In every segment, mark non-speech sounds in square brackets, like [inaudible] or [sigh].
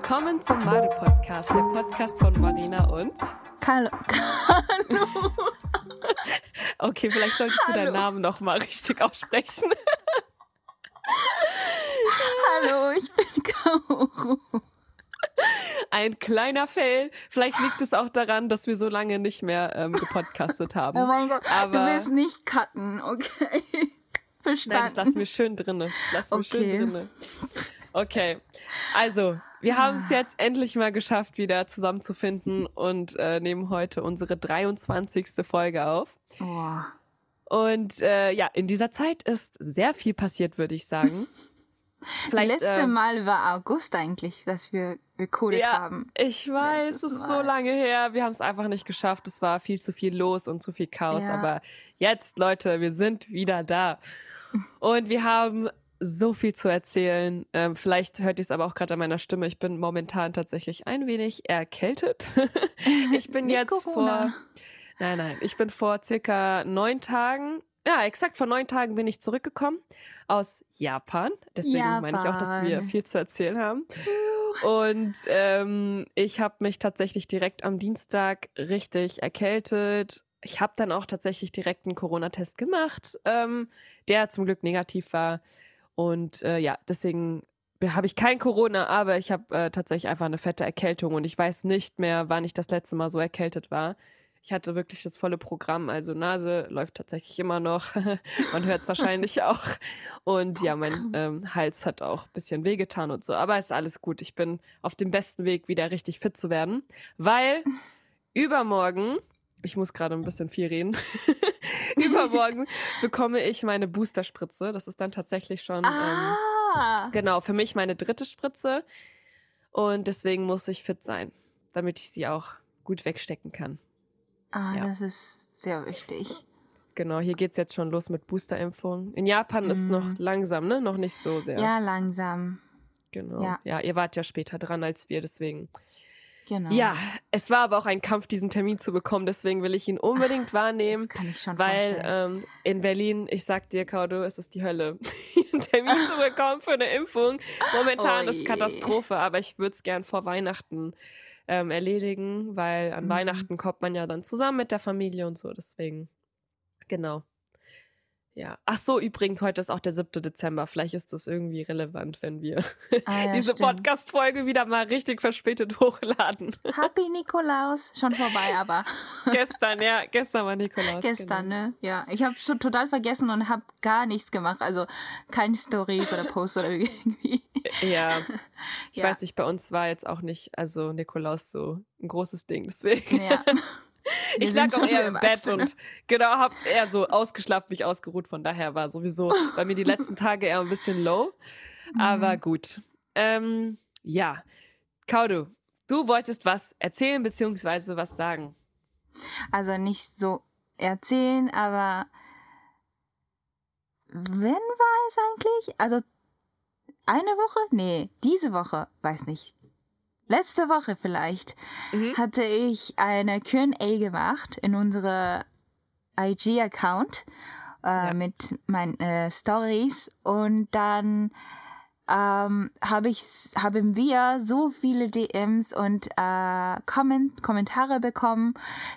Willkommen zum Made Podcast, der Podcast von Marina und Carlo. [laughs] Carlo. [laughs] Okay, vielleicht solltest du deinen Namen noch mal richtig aussprechen. [laughs] Hallo, ich bin Kaoru. Ein kleiner Fail. Vielleicht liegt es auch daran, dass wir so lange nicht mehr ähm, gepodcastet haben. Oh mein Gott, Aber du willst nicht cutten, okay? Verstanden. Nein, das lassen wir schön drinne. Lassen wir Okay. schön drinne. Okay, also wir haben es jetzt endlich mal geschafft, wieder zusammenzufinden und äh, nehmen heute unsere 23. Folge auf. Oh. Und äh, ja, in dieser Zeit ist sehr viel passiert, würde ich sagen. [laughs] Vielleicht, Letzte ähm, Mal war August eigentlich, dass wir recorded ja, haben. ich weiß, Letztes es ist so Mal. lange her. Wir haben es einfach nicht geschafft. Es war viel zu viel los und zu viel Chaos. Ja. Aber jetzt, Leute, wir sind wieder da. [laughs] Und wir haben so viel zu erzählen. Ähm, vielleicht hört ihr es aber auch gerade an meiner Stimme. Ich bin momentan tatsächlich ein wenig erkältet. [laughs] ich bin jetzt Corona. vor. Nein, nein. Ich bin vor circa neun Tagen. Ja, exakt vor neun Tagen bin ich zurückgekommen aus Japan. Deswegen meine ich auch, dass wir Japan. viel zu erzählen haben. Und ähm, ich habe mich tatsächlich direkt am Dienstag richtig erkältet. Ich habe dann auch tatsächlich direkt einen Corona-Test gemacht, ähm, der zum Glück negativ war. Und äh, ja, deswegen habe ich kein Corona, aber ich habe äh, tatsächlich einfach eine fette Erkältung und ich weiß nicht mehr, wann ich das letzte Mal so erkältet war. Ich hatte wirklich das volle Programm, also Nase läuft tatsächlich immer noch. [laughs] Man hört es wahrscheinlich [laughs] auch. Und ja, mein ähm, Hals hat auch ein bisschen wehgetan und so. Aber ist alles gut. Ich bin auf dem besten Weg, wieder richtig fit zu werden. Weil [laughs] übermorgen, ich muss gerade ein bisschen viel reden, [laughs] übermorgen bekomme ich meine Boosterspritze. Das ist dann tatsächlich schon. Ähm, Ah, Genau, für mich meine dritte Spritze. Und deswegen muss ich fit sein, damit ich sie auch gut wegstecken kann. ah ja. das ist sehr wichtig. Genau, hier geht's jetzt schon los mit Boosterimpfung. In Japan ist noch langsam, ne? Noch nicht so sehr. Ja, langsam. Genau. ja. Ja. ihr wart ja später dran als wir, deswegen. Genau. Ja, es war aber auch ein Kampf, diesen Termin zu bekommen, deswegen will ich ihn unbedingt wahrnehmen. Das kann ich schon Weil vorstellen. ähm, in Berlin, ich sag dir, Kaudo, es ist die Hölle, [laughs] einen Termin zu bekommen für eine Impfung. Momentan Oh ist. Katastrophe, aber ich würde es gern vor Weihnachten ähm, erledigen, weil an Mhm. Weihnachten kommt man ja dann zusammen mit der Familie und so, deswegen. Genau. Ja. Ach so, übrigens, heute ist auch der 7. Dezember. Vielleicht ist das irgendwie relevant, wenn wir Ah, ja, [laughs] diese. Podcast-Folge wieder mal richtig verspätet hochladen. Happy Nikolaus. Schon vorbei, aber [laughs] gestern, ja, gestern war Nikolaus. gestern, genau. ne? Ja, ich habe schon total vergessen und habe gar nichts gemacht. Also keine Stories oder Posts oder [laughs] irgendwie. Ja. Ich Ja. weiß nicht, bei uns war jetzt auch nicht, also Nikolaus so ein großes Ding. Deswegen. Ja. Wir ich lag auch eher im Bett Erwachsene. und genau, hab eher so ausgeschlafen, mich ausgeruht. Von daher war sowieso bei mir die letzten [laughs] Tage eher ein bisschen low. Aber Mhm. gut. Ähm, ja. Kaudu, du wolltest was erzählen beziehungsweise was sagen. Also nicht so erzählen, aber wenn war es eigentlich? Also eine Woche? Nee, diese Woche, weiß nicht. Letzte Woche vielleicht Mhm. hatte ich eine Q&A gemacht in unsere IG-Account äh, Ja. mit meinen äh, Stories und dann ähm, habe ich haben wir so viele DMs und äh, Comment, Kommentare bekommen.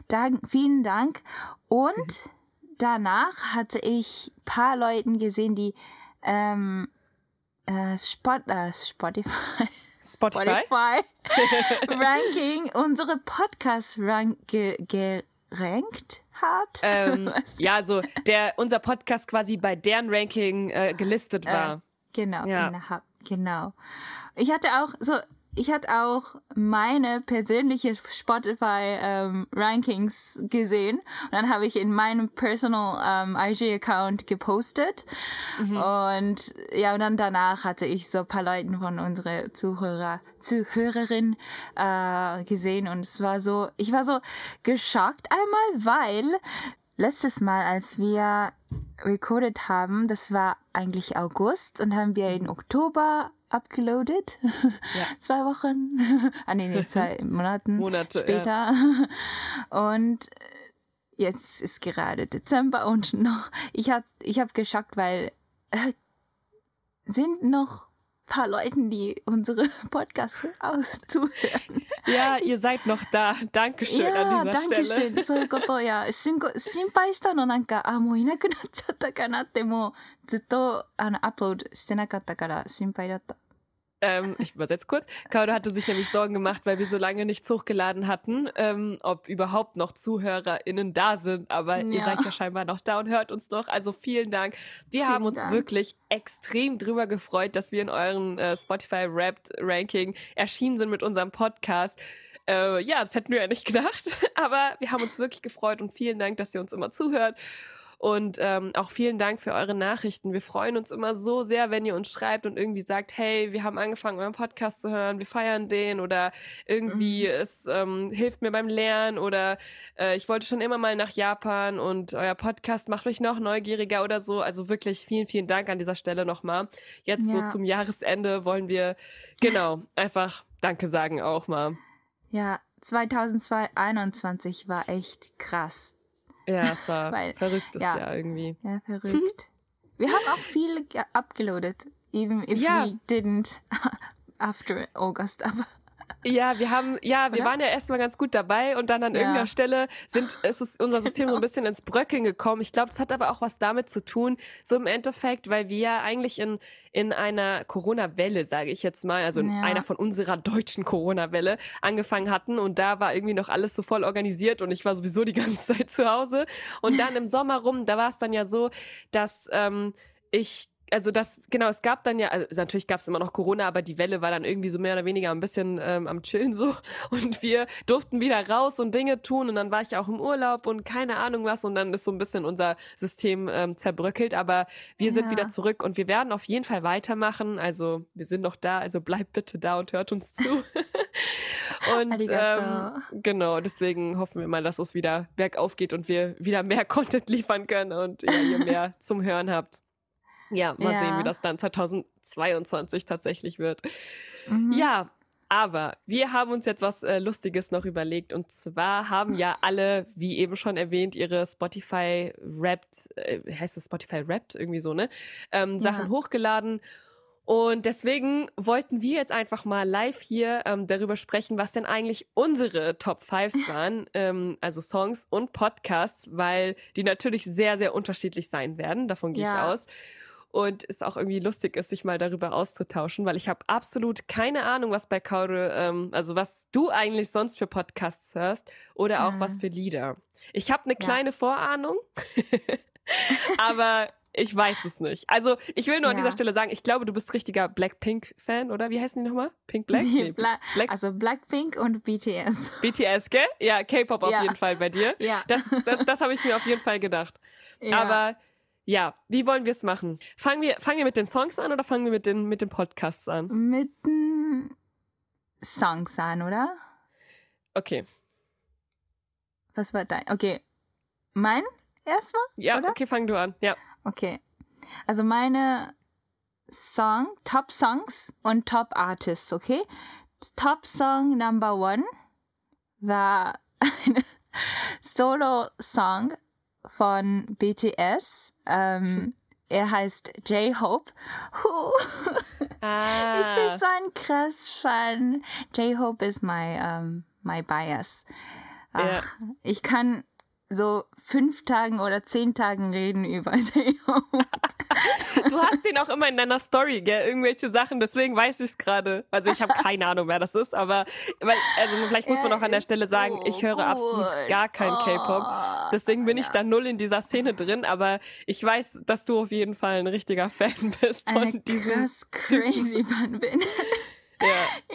Dank, vielen Dank. Und danach hatte ich paar Leuten gesehen, die ähm, äh, Spot, äh, Spotify, Spotify? [laughs] Ranking unsere Podcast rank ge gerankt hat. Ähm, [laughs] ja, so der unser Podcast quasi bei deren Ranking äh, gelistet war. Genau, Ja. genau. Ich hatte auch so, ich hatte auch meine persönliche Spotify ähm, Rankings gesehen. Und dann habe ich in meinem personal ähm, IG Account gepostet. Und ja und dann danach hatte ich so ein paar Leuten von unsere Zuhörer Zuhörerin äh, gesehen. Und es war so, ich war so geschockt einmal, weil letztes Mal, als wir recorded haben, das war eigentlich August und haben wir in Oktober upgeloadet. [laughs] [laughs] zwei Wochen. [laughs] ah, nee, nee, zwei Monaten Monate, ja. später. Und jetzt ist gerade Dezember und noch, ich hab, ich hab geschockt, weil äh, sind noch paar Leuten, die unsere Podcasts auszuhören. Ja, ihr seid noch da. Dankeschön an dieser danke Stelle. schön. そういうことや、心こ心配したのなんか、あ、もういなくなっちゃったかなって、もうずっとあのアップロードしてなかったから心配だった。Ähm, ich übersetze kurz. Kaudo hatte sich nämlich Sorgen gemacht, weil wir so lange nichts hochgeladen hatten, ähm, ob überhaupt noch ZuhörerInnen da sind. Aber ihr Ja. seid ja scheinbar noch da und hört uns noch. Also vielen Dank. Wir haben uns Dank. wirklich extrem drüber gefreut, dass wir in euren äh, Spotify Wrapped Ranking erschienen sind mit unserem Podcast. Äh, ja, das hätten wir ja nicht gedacht. [laughs] Aber wir haben uns wirklich gefreut und vielen Dank, dass ihr uns immer zuhört. Und ähm, auch vielen Dank für eure Nachrichten. Wir freuen uns immer so sehr, wenn ihr uns schreibt und irgendwie sagt, hey, wir haben angefangen, euren Podcast zu hören, wir feiern den oder irgendwie es ähm, hilft mir beim Lernen oder äh, ich wollte schon immer mal nach Japan und euer Podcast macht mich noch neugieriger oder so. Also wirklich vielen, vielen Dank an dieser Stelle nochmal. Jetzt Ja. so zum Jahresende wollen wir genau einfach Danke sagen auch mal. Ja, 2021 war echt krass. Ja, es war [laughs] Weil- verrücktes ja. Jahr irgendwie. Ja, verrückt. Wir haben auch viel ge- upgeloadet, even if Ja. we didn't [laughs] after August, aber Ja, wir haben, ja, wir Oder? waren ja erstmal ganz gut dabei und dann an Ja. irgendeiner Stelle sind, ist es unser [laughs] System so ein bisschen ins Bröckeln gekommen. Ich glaube, das hat aber auch was damit zu tun, so im Endeffekt, weil wir ja eigentlich in, in einer Corona-Welle, sage ich jetzt mal, also in Ja. einer von unserer deutschen Corona-Welle angefangen hatten und da war irgendwie noch alles so voll organisiert und ich war sowieso die [laughs] ganze Zeit zu Hause. Und dann im Sommer rum, da war es dann ja so, dass ähm, ich also das, genau, es gab dann ja, also natürlich gab es immer noch Corona, aber die Welle war dann irgendwie so mehr oder weniger ein bisschen ähm, am Chillen so. [laughs] Und wir durften wieder raus und Dinge tun und dann war ich auch im Urlaub und keine Ahnung was und dann ist so ein bisschen unser System ähm, zerbröckelt. Aber wir sind Ja. wieder zurück und wir werden auf jeden Fall weitermachen. Also wir sind noch da, also bleibt bitte da und hört uns zu. [laughs] und Arigato. ähm, genau, deswegen hoffen wir mal, dass es wieder bergauf geht und wir wieder mehr [laughs] Content liefern können und ja, ihr mehr zum Hören habt. Ja, mal Ja. sehen, wie das dann 2022 tatsächlich wird. Mhm. Ja, aber wir haben uns jetzt was äh, Lustiges noch überlegt. Und zwar haben ja alle, wie eben schon erwähnt, ihre Spotify Wrapped, äh, heißt das Spotify Wrapped? Irgendwie so, ne? Ähm, Ja. Sachen hochgeladen. Und deswegen wollten wir jetzt einfach mal live hier ähm, darüber sprechen, was denn eigentlich unsere Top Fives [laughs] waren, ähm, also Songs und Podcasts, weil die natürlich sehr, sehr unterschiedlich sein werden. Davon gehe Ja. ich aus. Und es auch irgendwie lustig ist, sich mal darüber auszutauschen, weil ich habe absolut keine Ahnung, was bei Kaure, ähm, also was du eigentlich sonst für Podcasts hörst oder auch Mhm. was für Lieder. Ich habe eine Ja. kleine Vorahnung, [laughs] aber ich weiß es nicht. Also ich will nur an Ja. dieser Stelle sagen, ich glaube, du bist richtiger Blackpink-Fan, oder? Wie heißen die nochmal? Pink Black? Nee, Bla Black also Blackpink und BTS. BTS, gell? Ja, K-Pop auf Ja. jeden Fall bei dir. Ja. Das, das, das habe ich mir auf jeden Fall gedacht. [laughs] ja. Aber ja, wie wollen wir es machen? Fangen wir, fangen wir mit den Songs an oder fangen wir mit den, mit den Podcasts an? mit den Songs an, oder? Okay. Was war dein? Okay. Mein erstmal? Ja, Oder? okay, fang du an. Ja. Okay. Also meine Song, Top Songs und Top Artists, okay? Top Song Number One war [laughs] ein Solo-Song von BTS. Ähm, er heißt J-Hope. Huh. [laughs] Ich bin Ah, so ein krass Fan. J-Hope is my, um, my bias. Ach, Ich kann so fünf Tagen oder zehn Tagen reden über [laughs] J-Hope. du hast ihn auch immer in deiner Story, gell? Irgendwelche Sachen, deswegen weiß ich es gerade. Also ich habe keine Ahnung, wer das ist, aber weil, also vielleicht muss man auch an der Stelle sagen, so ich höre absolut gut. gar kein K-Pop. Oh, Deswegen bin ich da null in dieser Szene drin, aber ich weiß, dass du auf jeden Fall ein richtiger Fan [laughs] bist von eine diesem. krass crazy Fan bin. Ja.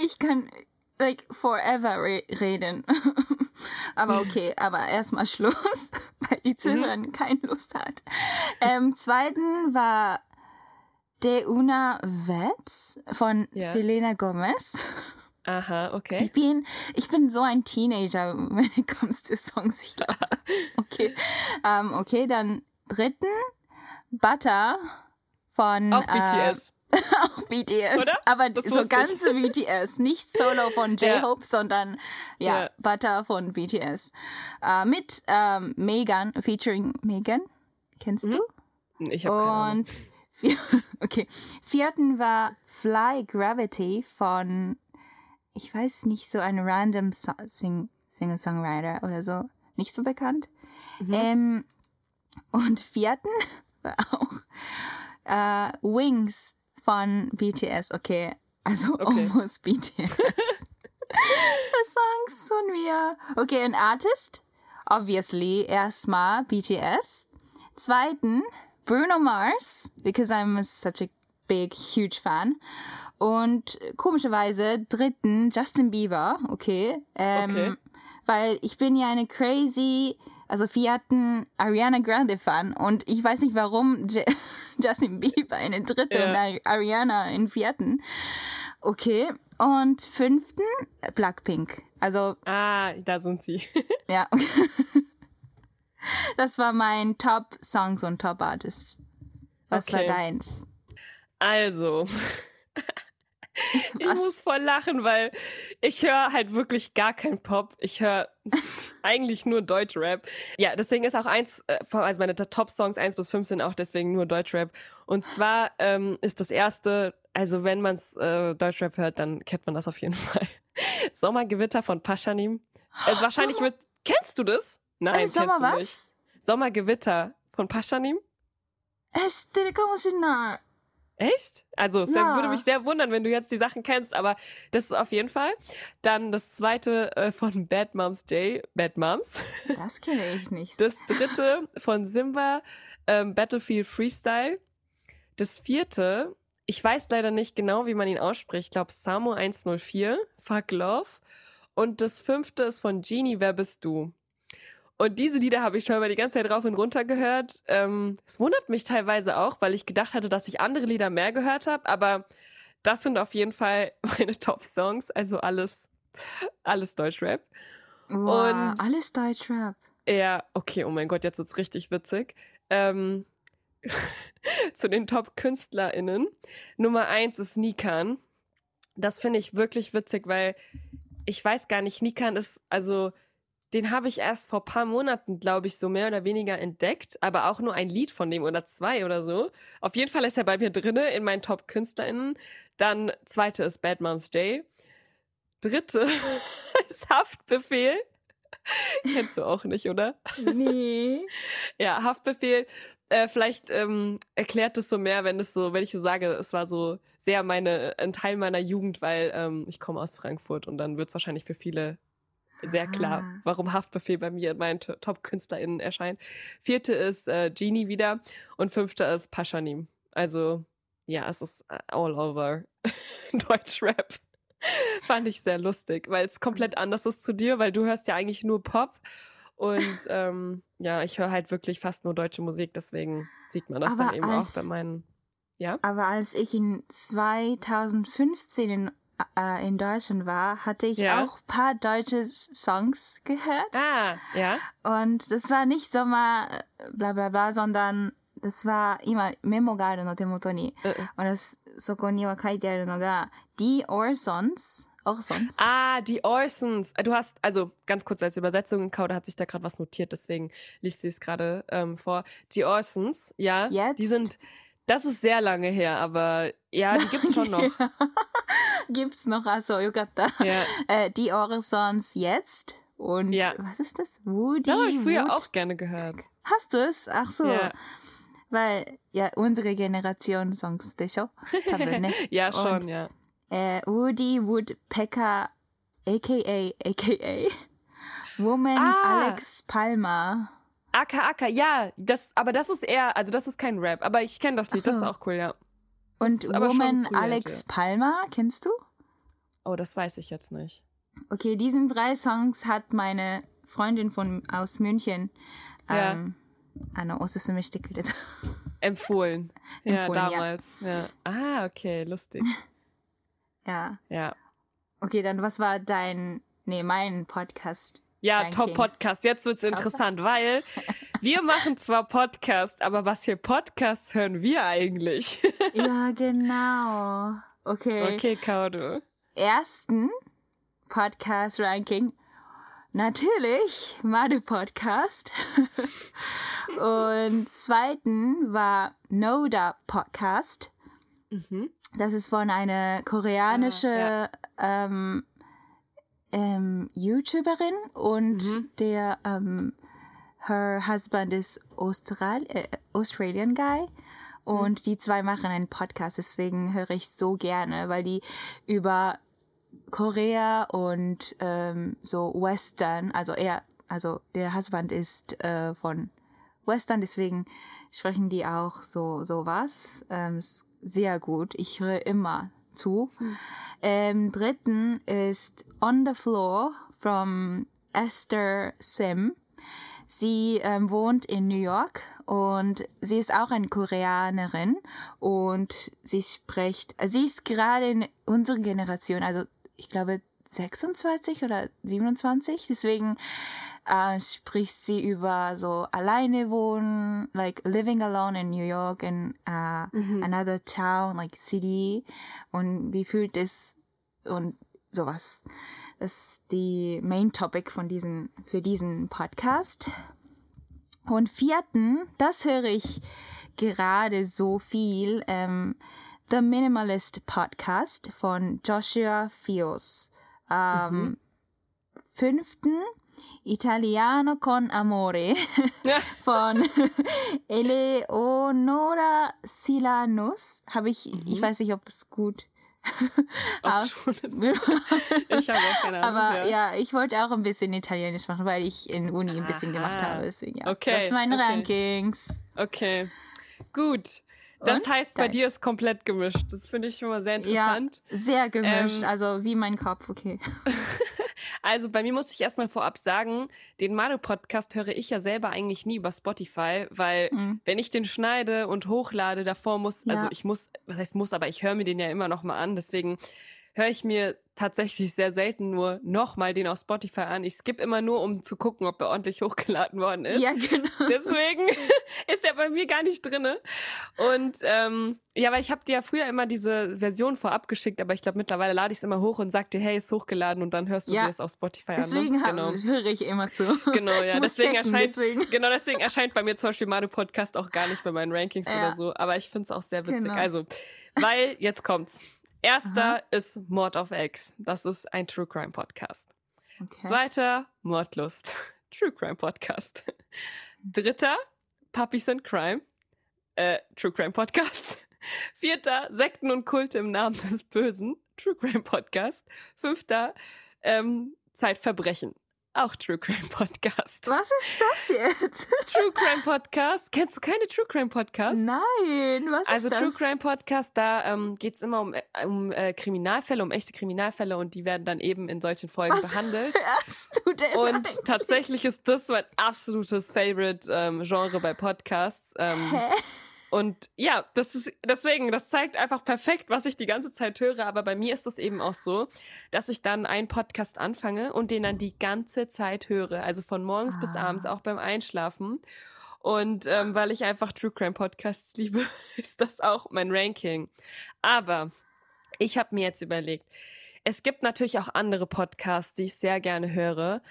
Ich kann like forever re reden. Aber [laughs] okay, aber erstmal Schluss, [laughs] weil die Zuhörer keine Lust hat. Ähm, zweiten war De Una Vets von Ja. Selena Gomez. Aha, okay. Ich bin, ich bin so ein Teenager, when it comes to Songs, ich glaube. [laughs] Okay. Ähm, okay, dann dritten Butter von Auch äh, BTS. [laughs] auch BTS, Oder? aber Das so wusste ich. ganze BTS, nicht Solo von [laughs] Ja. J-Hope, sondern ja, Ja. Butter von BTS. Äh, mit ähm, Megan, featuring Megan, kennst du? Ich habe keine Ahnung. Und [laughs] okay. Vierten war Fly Gravity von, ich weiß nicht, so ein random so Sing Singer-Songwriter oder so. Nicht so bekannt. Mhm. Ähm, und vierten war auch äh, Wings von BTS. Okay, also Okay. almost BTS. Songs von mir. Okay, ein Artist. Obviously, erstmal BTS. Zweiten, Bruno Mars, because I'm such a big, huge fan. Und komischerweise dritten, Justin Bieber, okay. Ähm, Okay. Weil ich bin ja eine crazy, also vierten Ariana Grande Fan und ich weiß nicht warum J [laughs] Justin Bieber in den dritten Ja. und Ari- Ariana in vierten. Okay. Und fünften Blackpink. Also Ah, da sind sie. [laughs] ja. Das war mein Top Songs und Top Artists. Was war Okay. deins? Also, [laughs] [laughs] ich Was? muss voll lachen, weil ich höre halt wirklich gar kein Pop. Ich höre [laughs] eigentlich nur Deutschrap. Ja, deswegen ist auch eins, äh, also meine Top-Songs 1 bis 5 sind auch deswegen nur Deutschrap. Und zwar ähm, ist das erste, also wenn man äh, Deutschrap hört, dann kennt man das auf jeden [laughs] Fall. Sommergewitter von Paschanim. Also [gasps] wahrscheinlich wird, kennst du das? Nein, Äh, Sommer kennst du nicht. was? Sommergewitter von Paschanim? え、Echt? Also, es Ja. würde mich sehr wundern, wenn du jetzt die Sachen kennst, aber das ist auf jeden Fall. Dann das zweite äh, von [laughs] Bad Moms J, Bad Moms. Das kenne ich nicht. Das dritte von Simba, ähm, Battlefield Freestyle. Das vierte, ich weiß leider nicht genau, wie man ihn ausspricht. Ich glaube, Samo 104, Fuck Love. Und das fünfte ist von Genie, Wer bist du? Und diese Lieder habe ich schon mal die ganze Zeit rauf und runter gehört. Ähm, es wundert mich teilweise auch, weil ich gedacht hatte, dass ich andere Lieder mehr gehört habe. Aber das sind auf jeden Fall [laughs] meine Top-Songs. Also alles, alles Deutschrap. wow, und- alles Deutschrap. Ja, okay, oh mein Gott, jetzt wird's richtig witzig. Ähm, [laughs] zu den Top-KünstlerInnen. Nummer eins ist Nikan. Das finde ich wirklich witzig, weil ich weiß gar nicht, Nikan ist, also, den habe ich erst vor paar Monaten, glaube ich, so mehr oder weniger entdeckt, aber auch nur ein Lied von dem oder zwei oder so. Auf jeden Fall ist er bei mir drinne in meinen Top-KünstlerInnen. Dann zweite ist Bad Moms J. Dritte [laughs] ist Haftbefehl. [laughs] Kennst du auch nicht, oder? Nee. [laughs] Ja, Haftbefehl. Äh, vielleicht ähm, erklärt es so mehr, wenn es so, wenn ich so sage, es war so sehr meine, ein Teil meiner Jugend, weil ähm, ich komme aus Frankfurt und dann wird es wahrscheinlich für viele sehr klar, Ah. warum Haftbefehl bei mir in meinen Top-KünstlerInnen erscheint. Vierte ist äh, Genie wieder und fünfte ist Paschanim. Also, ja, es ist äh, all over [laughs] Deutschrap. Fand ich sehr lustig, weil es komplett anders ist zu dir, weil du hörst ja eigentlich nur Pop. Und [laughs] ähm, ja, ich höre halt wirklich fast nur deutsche Musik, deswegen sieht man das Aber dann eben auch als- bei meinen. Ja? Aber als ich in 2015 in, äh, in Deutschland war, hatte ich Ja. auch paar deutsche S- Songs gehört. Ah, ja. Und das war nicht Sommer, äh, bla bla bla, sondern das war 今メモがあるの手元に。 Äh, Und das, そこには書いてあるのが、Die Orsons, Orsons. Ah, die Orsons. Du hast, also ganz kurz als Übersetzung, Kauda hat sich da gerade was notiert, deswegen liest sie es gerade ähm, vor. Die Orsons, ja, Jetzt? die sind, das ist sehr lange her, aber ja, die gibt's schon noch. [laughs] gibt's noch, also yukata. Oh ja. Äh, die Orisons jetzt und ja. was ist das? Woody Das habe ich früher Wood? auch gerne gehört. Hast du es? Ach so. Ja. Weil, ja, unsere Generation Songs, de show. Ne? [laughs] ja, schon, und, ja. Äh, Woody Woodpecker, aka, aka, Woman ah. Alex Palmer. Aka Aka, ja, das, aber das ist eher, also das ist kein Rap, aber ich kenne das Lied, so. das ist auch cool, ja. Und Woman Alex Palmer, kennst du? Oh, das weiß ich jetzt nicht. Okay, diesen drei Songs hat meine Freundin von aus München, ja. ähm, Anna oh, Osseseme Stickelitz, [laughs] empfohlen. empfohlen. Ja, damals. Ja. Ja. Ah, okay, lustig. [laughs] Ja. Ja. Okay, dann was war dein, nee, mein Podcast? Ja, Rankings. Top Podcast. Jetzt wird's interessant, weil [laughs] wir machen zwar Podcast, aber was für Podcasts hören wir eigentlich? [laughs] ja, genau. Okay. Okay, Kaudu. Ersten Podcast-Ranking. Natürlich Made Podcast. [laughs] Und zweiten war Noda Podcast. Mhm. Das ist von einer koreanischen Ah, ähm, ähm, YouTuberin und Mhm. der ähm, her husband ist Austral äh, Australian guy und die zwei machen einen Podcast, deswegen höre ich so gerne, weil die über Korea und ähm, so Western, also er, also der Husband ist äh, von Western, deswegen sprechen die auch so sowas ähm, ist sehr gut. Ich höre immer zu. Ähm, dritten ist On the Floor from Esther Sim. Sie ähm, wohnt in New York und sie ist auch eine Koreanerin und sie spricht, sie ist gerade in unserer Generation, also ich glaube 26 oder 27, deswegen äh, spricht sie über so alleine wohnen, like living alone in New York in uh, another town, like city und wie fühlt es und sowas. Das ist die Main Topic von diesen, für diesen Podcast. Und vierten, das höre ich gerade so viel, ähm, The Minimalist Podcast von Joshua Fields. Ähm, Fünften, Italiano con Amore Ja. [laughs] von Eleonora Silanus. Habe ich, ich weiß nicht, ob es gut aus. [laughs] Ich habe auch keine Ahnung. Aber ja. ich wollte auch ein bisschen Italienisch machen, weil ich in Uni ein bisschen gemacht Aha. habe. Deswegen, ja. Okay, Das sind meine okay. Rankings. Okay. Gut. Das Und heißt, bei dein- dir ist komplett gemischt. Das finde ich schon mal sehr Ja, interessant. sehr gemischt. Ähm, also wie mein Kopf, okay. [laughs] Also bei mir muss ich erstmal vorab sagen, den Mario-Podcast höre ich ja selber eigentlich nie über Spotify, weil Mhm. wenn ich den schneide und hochlade, davor muss, Ja. also ich muss, was heißt muss, aber ich höre mir den ja immer noch mal an, deswegen höre ich mir tatsächlich sehr selten nur nochmal den auf Spotify an. Ich skippe immer nur, um zu gucken, ob er ordentlich [laughs] hochgeladen worden ist. Ja, genau. Deswegen [laughs] ist er bei mir gar nicht drinne. Und ähm, ja, weil ich habe dir ja früher immer diese Version vorab geschickt, aber ich glaube mittlerweile lade ich es immer hoch und sag dir, hey, ist hochgeladen und dann hörst du Ja. dir es auf Spotify Deswegen an. Ne? hab- höre ich immer zu. Genau, ja. Deswegen checken, erscheint, deswegen. genau deswegen erscheint bei mir zum Beispiel Mario Podcast auch gar nicht bei meinen Rankings Ja. oder so. Aber ich finde es auch sehr witzig. Genau. Also, weil jetzt kommt's. Erster ist Mord of X. Das ist ein True Crime Podcast. Okay. Zweiter, Mordlust. [laughs] True Crime Podcast. Dritter, Puppies and Crime. Äh, True Crime Podcast. [laughs] Vierter, Sekten und Kulte im Namen des Bösen. True Crime Podcast. Fünfter, ähm, Zeitverbrechen. Auch True Crime Podcast. Was ist das jetzt? [laughs] True Crime Podcast. Kennst du keine True Crime Podcasts? Nein, was Also ist das? True Crime Podcast, da ähm, geht es immer um, äh, um äh, Kriminalfälle, um echte Kriminalfälle und die werden dann eben in solchen Folgen Was behandelt. [laughs] hörst du denn Und eigentlich? tatsächlich ist das mein absolutes Favorite ähm, Genre bei Podcasts. Ähm, Hä? Und ja, das ist deswegen, das zeigt einfach perfekt, was ich die ganze Zeit höre. Aber bei mir ist es eben auch so, dass ich dann einen Podcast anfange und den dann die ganze Zeit höre. Also von morgens bis Ah. abends, auch beim Einschlafen. Und ähm, weil ich einfach True Crime Podcasts liebe, [laughs] ist das auch mein Ranking. Aber ich habe mir jetzt überlegt, es gibt natürlich auch andere Podcasts, die ich sehr gerne höre,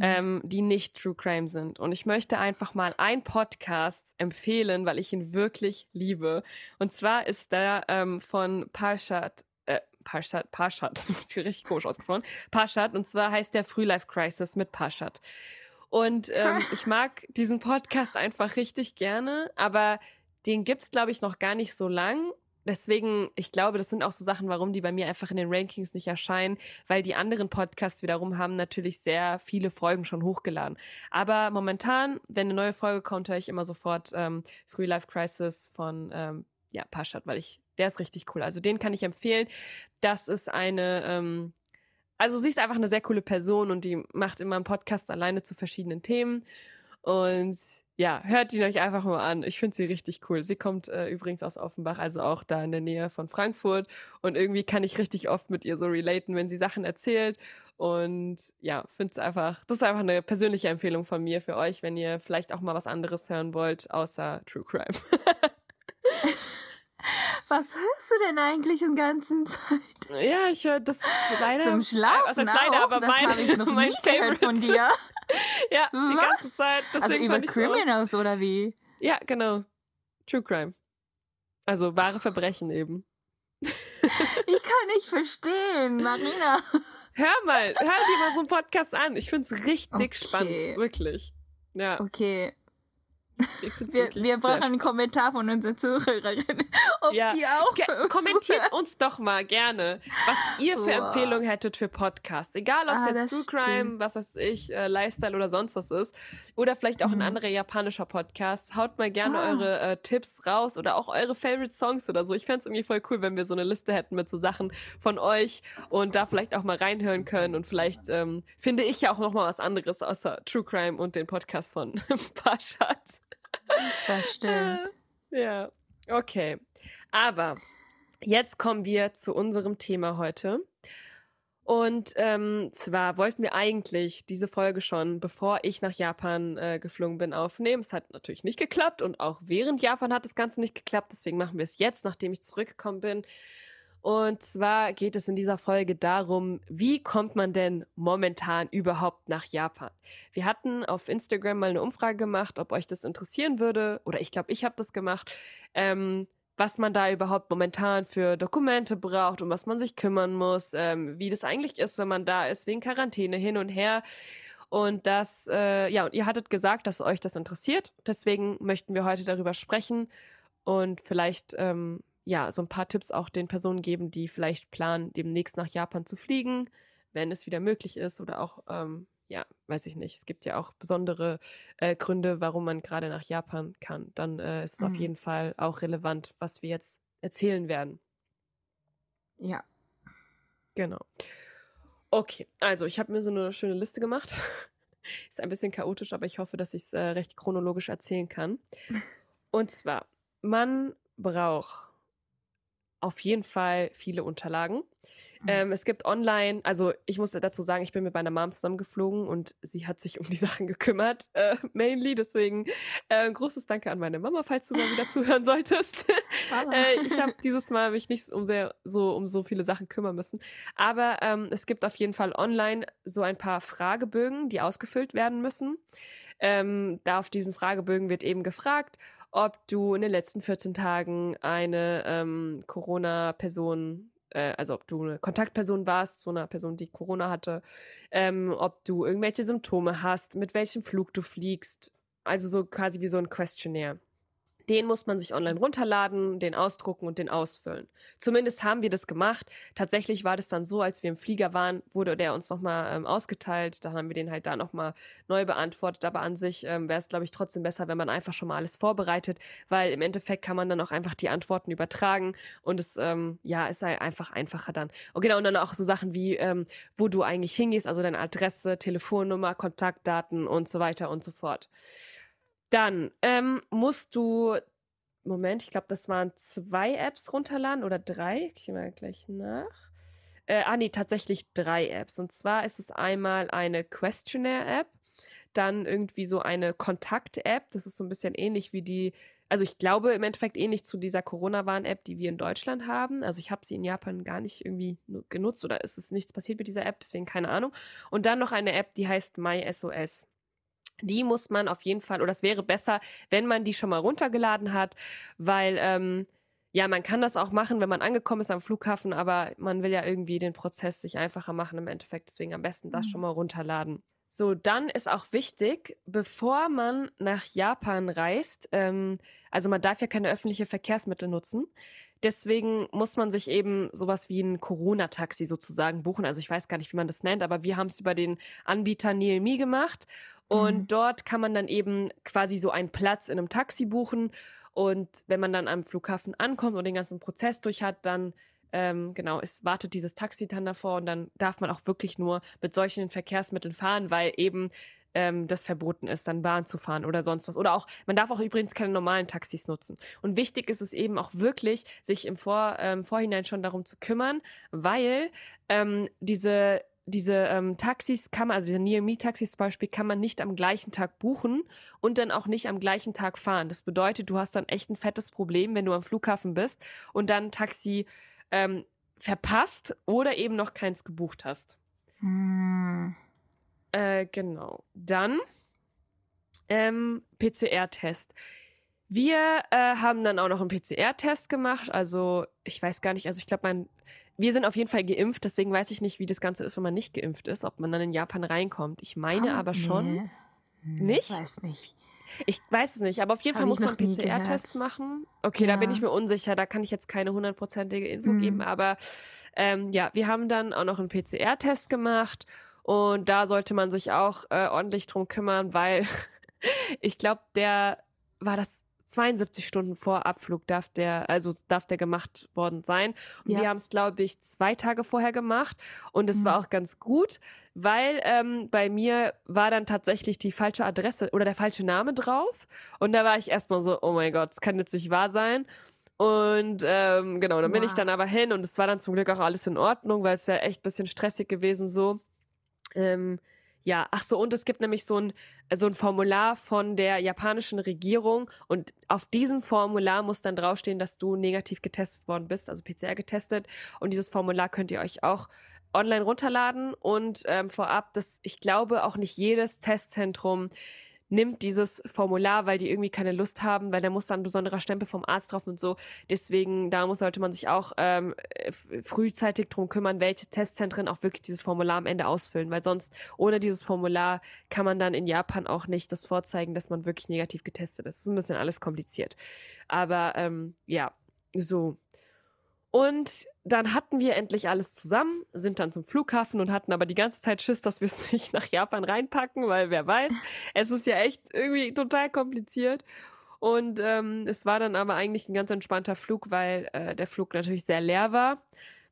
ähm, die nicht True Crime sind. Und ich möchte einfach mal einen Podcast empfehlen, weil ich ihn wirklich liebe. Und zwar ist der ähm, von Parshat. Äh, Parshat, Parshat, [laughs] richtig komisch ausgesprochen. Parshat, und zwar heißt der Frühlife Crisis mit Parshat. Und ähm, [laughs] ich mag diesen Podcast einfach richtig gerne, aber den gibt's glaube ich, noch gar nicht so lang. Deswegen, ich glaube, das sind auch so Sachen, warum die bei mir einfach in den Rankings nicht erscheinen, weil die anderen Podcasts wiederum haben natürlich sehr viele Folgen schon hochgeladen. Aber momentan, wenn eine neue Folge kommt, höre ich immer sofort ähm, Free Life Crisis von ähm, ja, Paschat, weil ich, der ist richtig cool. Also den kann ich empfehlen. Das ist eine, ähm, also sie ist einfach eine sehr coole Person und die macht immer einen Podcast alleine zu verschiedenen Themen. Und ja, hört ihn euch einfach mal an. Ich finde sie richtig cool. Sie kommt äh, übrigens aus Offenbach, also auch da in der Nähe von Frankfurt. Und irgendwie kann ich richtig oft mit ihr so relaten, wenn sie Sachen erzählt. Und ja, finde es einfach, das ist einfach eine persönliche Empfehlung von mir für euch, wenn ihr vielleicht auch mal was anderes hören wollt, außer True Crime. [laughs] Was hörst du denn eigentlich den ganzen Zeit? ja, ich höre das leider. Zum Was Schlafen heißt leider, auch? aber das mein, habe ich noch [laughs] mein nicht gehört von Favorite. dir. [laughs] ja, die Was? ganze Zeit. Also über ich's auch- Criminals oder wie? Ja, genau. True Crime. Also wahre Verbrechen eben. [laughs] Ich kann nicht verstehen, Marina. [laughs] Hör mal, hör dir mal so einen Podcast an. Ich find's richtig Okay. spannend, wirklich. Ja, Okay, [laughs] wir, wir brauchen einen Kommentar von unseren Zuhörerinnen, [laughs] ob Ja. die auch Ge kommentiert zuhören. uns doch mal gerne, was ihr für Wow. Empfehlungen hättet für Podcasts. Egal, ob es Ah, jetzt True Crime, stimmt. was weiß ich, äh, Lifestyle oder sonst was ist. Oder vielleicht auch ein Mhm. anderer japanischer Podcast. Haut mal gerne Ah. eure äh, Tipps raus oder auch eure Favorite Songs oder so. Ich fänd's irgendwie voll cool, wenn wir so eine Liste hätten mit so Sachen von euch und da vielleicht auch mal reinhören können. Und vielleicht ähm, finde ich ja auch noch mal was anderes außer True Crime und den Podcast von [laughs] Paschat. Das stimmt. [laughs] Ja, okay. Aber jetzt kommen wir zu unserem Thema heute. Und ähm, zwar wollten wir eigentlich diese Folge schon, bevor ich nach Japan äh, geflogen bin, aufnehmen. Es hat natürlich nicht geklappt und auch während Japan hat das Ganze nicht geklappt. Deswegen machen wir es jetzt, nachdem ich zurückgekommen bin. Und zwar geht es in dieser Folge darum, wie kommt man denn momentan überhaupt nach Japan? Wir hatten auf Instagram mal eine Umfrage gemacht, ob euch das interessieren würde, oder ich glaube, ich habe das gemacht, ähm, was man da überhaupt momentan für Dokumente braucht, um was man sich kümmern muss, ähm, wie das eigentlich ist, wenn man da ist, wegen Quarantäne hin und her. Und das, äh, ja, und ihr hattet gesagt, dass euch das interessiert. Deswegen möchten wir heute darüber sprechen und vielleicht ähm, ja, so ein paar Tipps auch den Personen geben, die vielleicht planen, demnächst nach Japan zu fliegen, wenn es wieder möglich ist oder auch, ähm, ja, weiß ich nicht. Es gibt ja auch besondere äh, Gründe, warum man gerade nach Japan kann. Dann äh, ist es auf Mhm. jeden Fall auch relevant, was wir jetzt erzählen werden. Ja. Genau. Okay, also ich habe mir so eine schöne Liste gemacht. [laughs] Ist ein bisschen chaotisch, aber ich hoffe, dass ich es äh, recht chronologisch erzählen kann. [laughs] Und zwar, man braucht auf jeden Fall viele Unterlagen. Mhm. Ähm, es gibt online, also ich muss dazu sagen, ich bin mit meiner Mom zusammengeflogen und sie hat sich um die [laughs] Sachen gekümmert, äh, mainly. Deswegen äh, ein großes Danke an meine Mama, falls du mal wieder [laughs] zuhören solltest. Äh, ich habe [laughs] dieses Mal mich nicht um sehr so um so viele Sachen kümmern müssen. Aber ähm, es gibt auf jeden Fall online so ein paar Fragebögen, die ausgefüllt werden müssen. Ähm, da auf diesen Fragebögen wird eben gefragt, ob du in den letzten 14 Tagen eine ähm, Corona-Person, äh, also ob du eine Kontaktperson warst, so eine Person, die Corona hatte, ähm, ob du irgendwelche Symptome hast, mit welchem Flug du fliegst. Also so quasi wie so ein Questionnaire. Den muss man sich online runterladen, den ausdrucken und den ausfüllen. Zumindest haben wir das gemacht. Tatsächlich war das dann so, als wir im Flieger waren, wurde der uns nochmal ähm, ausgeteilt. Da haben wir den halt da nochmal neu beantwortet. Aber an sich ähm, wäre es, glaube ich, trotzdem besser, wenn man einfach schon mal alles vorbereitet, weil im Endeffekt kann man dann auch einfach die Antworten übertragen und es ähm, ja ist halt einfach einfacher dann. Und genau, und dann auch so Sachen wie, ähm, wo du eigentlich hingehst, also deine Adresse, Telefonnummer, Kontaktdaten und so weiter und so fort. Dann ähm, musst du, Moment, ich glaube, das waren zwei Apps runterladen oder drei. Ich mal gleich nach. Äh, ah, nee, tatsächlich drei Apps. Und zwar ist es einmal eine Questionnaire-App, dann irgendwie so eine Kontakt-App. Das ist so ein bisschen ähnlich wie die, also ich glaube im Endeffekt ähnlich zu dieser Corona-Warn-App, die wir in Deutschland haben. Also ich habe sie in Japan gar nicht irgendwie nu- genutzt oder ist es nichts passiert mit dieser App, deswegen keine Ahnung. Und dann noch eine App, die heißt MySOS. Die muss man auf jeden Fall, oder es wäre besser, wenn man die schon mal runtergeladen hat, weil ähm, ja, man kann das auch machen, wenn man angekommen ist am Flughafen, aber man will ja irgendwie den Prozess sich einfacher machen im Endeffekt. Deswegen am besten das Mhm. schon mal runterladen. So, dann ist auch wichtig, bevor man nach Japan reist, ähm, also man darf ja keine öffentlichen Verkehrsmittel nutzen. Deswegen muss man sich eben sowas wie ein Corona-Taxi sozusagen buchen. Also ich weiß gar nicht, wie man das nennt, aber wir haben es über den Anbieter Neilme gemacht. Und Mhm. dort kann man dann eben quasi so einen Platz in einem Taxi buchen. Und wenn man dann am Flughafen ankommt und den ganzen Prozess durch hat, dann ähm, genau, es wartet dieses Taxi dann davor und dann darf man auch wirklich nur mit solchen Verkehrsmitteln fahren, weil eben ähm, das verboten ist, dann Bahn zu fahren oder sonst was. Oder auch, man darf auch übrigens keine normalen Taxis nutzen. Und wichtig ist es eben auch wirklich, sich im Vor, ähm, Vorhinein schon darum zu kümmern, weil ähm, diese diese ähm, Taxis kann man, also diese Near-Me-Taxis zum Beispiel, kann man nicht am gleichen Tag buchen und dann auch nicht am gleichen Tag fahren. Das bedeutet, du hast dann echt ein fettes Problem, wenn du am Flughafen bist und dann ein Taxi ähm, verpasst oder eben noch keins gebucht hast. Hm. Äh, genau. Dann ähm, PCR-Test. Wir äh, haben dann auch noch einen PCR-Test gemacht. Also ich weiß gar nicht, also ich glaube, mein wir sind auf jeden Fall geimpft, deswegen weiß ich nicht, wie das Ganze ist, wenn man nicht geimpft ist, ob man dann in Japan reinkommt. Ich meine Komm, aber schon. Nee. Nicht? Ich weiß nicht. Ich weiß es nicht, aber auf jeden Hab Fall muss man PCR-Tests machen. Okay, ja. da bin ich mir unsicher, da kann ich jetzt keine hundertprozentige Info mhm. geben, aber ähm, ja, wir haben dann auch noch einen PCR-Test gemacht und da sollte man sich auch äh, ordentlich drum kümmern, weil [laughs] ich glaube, der war das 72 Stunden vor Abflug darf der, also darf der gemacht worden sein. Und ja. wir haben es, glaube ich, zwei Tage vorher gemacht. Und es mhm. war auch ganz gut, weil ähm, bei mir war dann tatsächlich die falsche Adresse oder der falsche Name drauf. Und da war ich erstmal so, oh mein Gott, das kann jetzt nicht wahr sein. Und ähm, genau, dann wow. bin ich dann aber hin und es war dann zum Glück auch alles in Ordnung, weil es wäre echt ein bisschen stressig gewesen so. Ähm, ja, ach so, und es gibt nämlich so ein, so ein Formular von der japanischen Regierung und auf diesem Formular muss dann draufstehen, dass du negativ getestet worden bist, also PCR getestet. Und dieses Formular könnt ihr euch auch online runterladen und ähm, vorab, dass ich glaube auch nicht jedes Testzentrum nimmt dieses Formular, weil die irgendwie keine Lust haben, weil da muss dann ein besonderer Stempel vom Arzt drauf und so. Deswegen, da muss, sollte man sich auch ähm, frühzeitig drum kümmern, welche Testzentren auch wirklich dieses Formular am Ende ausfüllen, weil sonst ohne dieses Formular kann man dann in Japan auch nicht das vorzeigen, dass man wirklich negativ getestet ist. Das ist ein bisschen alles kompliziert. Aber ähm, ja, so. Und dann hatten wir endlich alles zusammen, sind dann zum Flughafen und hatten aber die ganze Zeit Schiss, dass wir es [laughs] nicht nach Japan reinpacken, weil wer weiß, es ist ja echt irgendwie total kompliziert. Und ähm, es war dann aber eigentlich ein ganz entspannter Flug, weil äh, der Flug natürlich sehr leer war.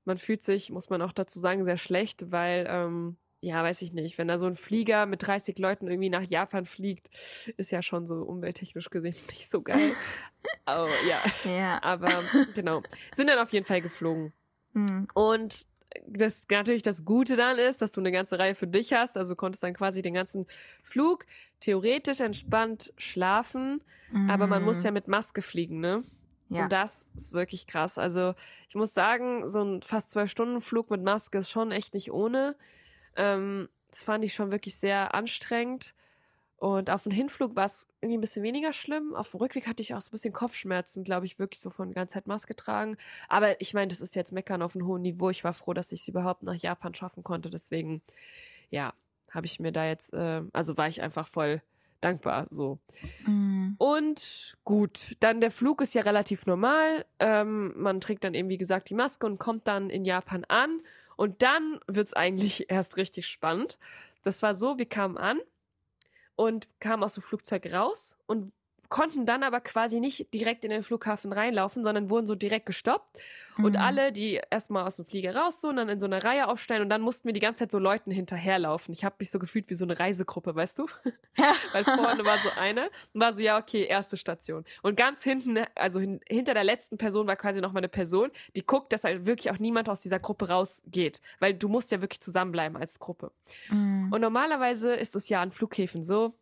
Man fühlt sich, muss man auch dazu sagen, sehr schlecht, weil ähm, ja, weiß ich nicht, wenn da so ein Flieger mit 30 Leuten irgendwie nach Japan fliegt, ist ja schon so umwelttechnisch gesehen [laughs] nicht so geil. oh, ja. ja. Aber genau. Sind dann auf jeden Fall geflogen. Mhm. Und das natürlich das Gute dann ist, dass du eine ganze Reihe für dich hast. Also konntest dann quasi den ganzen Flug theoretisch entspannt schlafen, mhm. aber man muss mhm. ja mit Maske fliegen, ne? Ja. Und das ist wirklich krass. Also ich muss sagen, so ein fast zwölf Stunden Flug mit Maske ist schon echt nicht ohne. Ähm, das fand ich schon wirklich sehr anstrengend. Und auf dem Hinflug war es irgendwie ein bisschen weniger schlimm. Auf dem Rückweg hatte ich auch so ein bisschen Kopfschmerzen, glaube ich, wirklich so von der ganzen Zeit Maske tragen. Aber ich meine, das ist jetzt Meckern auf einem hohen Niveau. Ich war froh, dass ich es überhaupt nach Japan schaffen konnte. Deswegen, ja, habe ich mir da jetzt, äh, also war ich einfach voll dankbar so. Mhm. Und gut, dann der Flug ist ja relativ normal. Ähm, man trägt dann eben, wie gesagt, die Maske und kommt dann in Japan an. Und dann wird es eigentlich [laughs] erst richtig spannend. Das war so, wir kamen an und kamen aus dem Flugzeug raus und konnten dann aber quasi nicht direkt in den Flughafen reinlaufen, sondern wurden so direkt gestoppt. Mhm. Und alle, die erstmal aus dem Flieger raus so und dann in so eine Reihe aufstellen und dann mussten wir die ganze Zeit so Leuten hinterherlaufen. Ich habe mich so gefühlt wie so eine Reisegruppe, weißt du? [laughs] Weil vorne war so eine und war so, ja, okay, erste Station. Und ganz hinten, also hin, hinter der letzten Person war quasi noch mal eine Person, die guckt, dass halt wirklich auch niemand aus dieser Gruppe rausgeht. Weil du musst ja wirklich zusammenbleiben als Gruppe. Mhm. Und normalerweise ist es ja an Flughäfen so,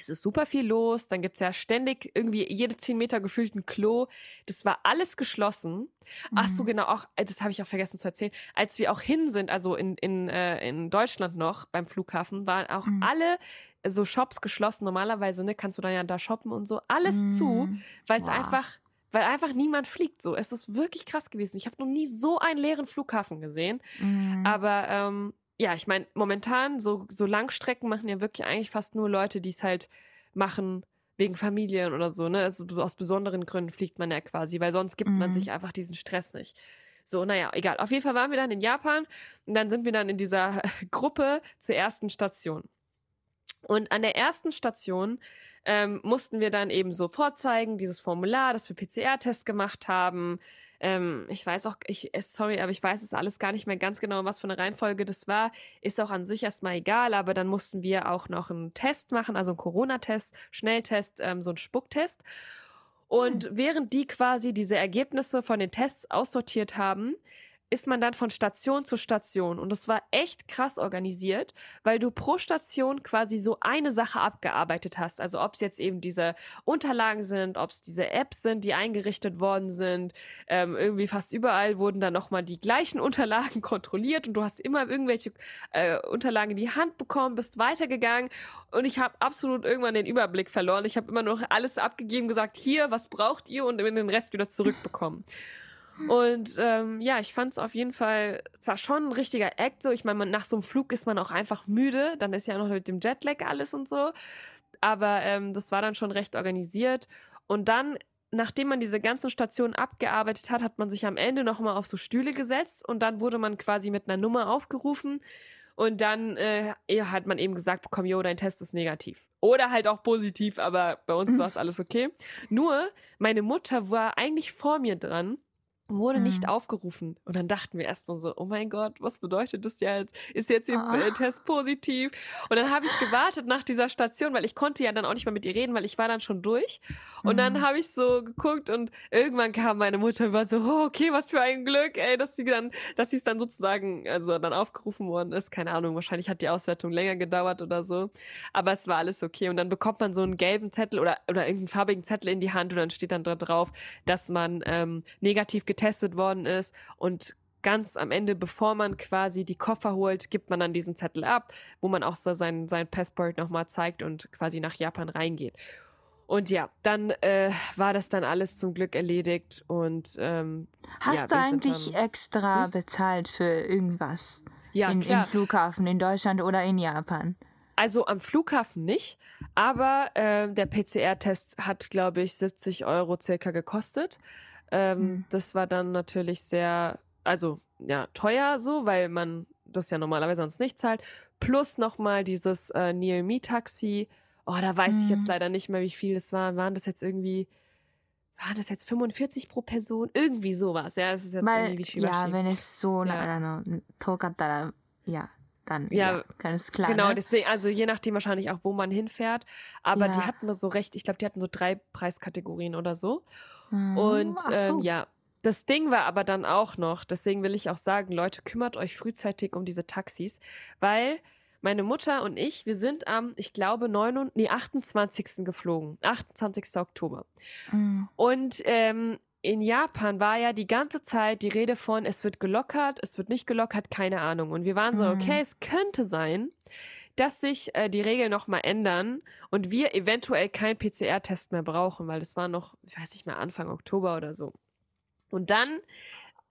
es ist super viel los. Dann gibt es ja ständig irgendwie jede zehn Meter gefühlt ein Klo. Das war alles geschlossen. Mhm. Ach so, mhm. genau, auch, das habe ich auch vergessen zu erzählen. Als wir auch hin sind, also in, in, äh, in Deutschland noch beim Flughafen, waren auch mhm. alle so Shops geschlossen. Normalerweise ne, kannst du dann ja da shoppen und so. Alles mhm. zu, weil es einfach weil einfach niemand fliegt so. Es ist wirklich krass gewesen. Ich habe noch nie so einen leeren Flughafen gesehen. Mhm. Aber ähm, ja, ich meine, momentan so, so Langstrecken machen ja wirklich eigentlich fast nur Leute, die es halt machen wegen Familien oder so, ne? Also aus besonderen Gründen fliegt man ja quasi, weil sonst gibt mhm. man sich einfach diesen Stress nicht. So, naja, egal. Auf jeden Fall waren wir dann in Japan und dann sind wir dann in dieser [laughs] Gruppe zur ersten Station. Und an der ersten Station ähm, mussten wir dann eben so vorzeigen, dieses Formular, dass wir PCR-Test gemacht haben, ähm, ich weiß auch, ich, sorry, aber ich weiß es alles gar nicht mehr ganz genau, was für eine Reihenfolge das war. Ist auch an sich erstmal egal, aber dann mussten wir auch noch einen Test machen, also einen Corona-Test, Schnelltest, ähm, so einen Spucktest. Und während die quasi diese Ergebnisse von den Tests aussortiert haben, ist man dann von Station zu Station. Und das war echt krass organisiert, weil du pro Station quasi so eine Sache abgearbeitet hast. Also ob es jetzt eben diese Unterlagen sind, ob es diese Apps sind, die eingerichtet worden sind. Ähm, irgendwie fast überall wurden dann nochmal die gleichen Unterlagen [laughs] kontrolliert und du hast immer irgendwelche äh, Unterlagen in die Hand bekommen, bist weitergegangen und ich habe absolut irgendwann den Überblick verloren. Ich habe immer noch alles abgegeben, gesagt, hier, was braucht ihr und den Rest wieder zurückbekommen. [laughs] Und ähm, ja, ich fand es auf jeden Fall zwar schon ein richtiger Act, so ich meine, nach so einem Flug ist man auch einfach müde, dann ist ja noch mit dem Jetlag alles und so. Aber ähm, das war dann schon recht organisiert. Und dann, nachdem man diese ganzen Stationen abgearbeitet hat, hat man sich am Ende nochmal auf so Stühle gesetzt und dann wurde man quasi mit einer Nummer aufgerufen. Und dann äh, hat man eben gesagt bekommen, jo, dein Test ist negativ. Oder halt auch positiv, aber bei uns war es [laughs] alles okay. Nur, meine Mutter war eigentlich vor mir dran wurde mhm. nicht aufgerufen. Und dann dachten wir erstmal so, oh mein Gott, was bedeutet das jetzt? Ist jetzt ihr oh. Test positiv? Und dann habe ich gewartet nach dieser Station, weil ich konnte ja dann auch nicht mehr mit ihr reden, weil ich war dann schon durch. Und mhm. dann habe ich so geguckt und irgendwann kam meine Mutter und war so, oh, okay, was für ein Glück, ey, dass sie dann, dass sie es dann sozusagen, also dann aufgerufen worden ist. Keine Ahnung, wahrscheinlich hat die Auswertung länger gedauert oder so. Aber es war alles okay. Und dann bekommt man so einen gelben Zettel oder, oder irgendeinen farbigen Zettel in die Hand und dann steht dann da drauf, dass man ähm, negativ getestet worden ist und ganz am Ende, bevor man quasi die Koffer holt, gibt man dann diesen Zettel ab, wo man auch so sein, sein Passport nochmal zeigt und quasi nach Japan reingeht. Und ja, dann äh, war das dann alles zum Glück erledigt und ähm, Hast ja, du eigentlich dann, extra hm? bezahlt für irgendwas? Ja, in, klar. Im Flughafen in Deutschland oder in Japan? Also am Flughafen nicht, aber äh, der PCR-Test hat, glaube ich, 70 Euro circa gekostet. Ähm, hm. Das war dann natürlich sehr, also ja, teuer so, weil man das ja normalerweise sonst nicht zahlt. Plus nochmal dieses äh, Near Me Taxi. Oh, da weiß hm. ich jetzt hm. leider nicht mehr, wie viel das war. Waren das jetzt irgendwie, waren das jetzt 45 pro Person? Irgendwie sowas. Ja, es ist jetzt weil, irgendwie Ja, wenn es so, ja. na, ja, dann ja, ja ganz klar. Genau, ne? deswegen, also je nachdem wahrscheinlich auch, wo man hinfährt. Aber ja. die hatten so recht, ich glaube, die hatten so drei Preiskategorien oder so. Mhm. Und so. ähm, ja, das Ding war aber dann auch noch, deswegen will ich auch sagen, Leute, kümmert euch frühzeitig um diese Taxis, weil meine Mutter und ich, wir sind am, ich glaube, 9, nee, 28. geflogen. 28. Oktober. Mhm. Und ähm, in Japan war ja die ganze Zeit die Rede von, es wird gelockert, es wird nicht gelockert, keine Ahnung. Und wir waren so, mhm. okay, es könnte sein, dass sich äh, die Regeln nochmal ändern und wir eventuell keinen PCR-Test mehr brauchen, weil das war noch, ich weiß nicht mehr, Anfang Oktober oder so. Und dann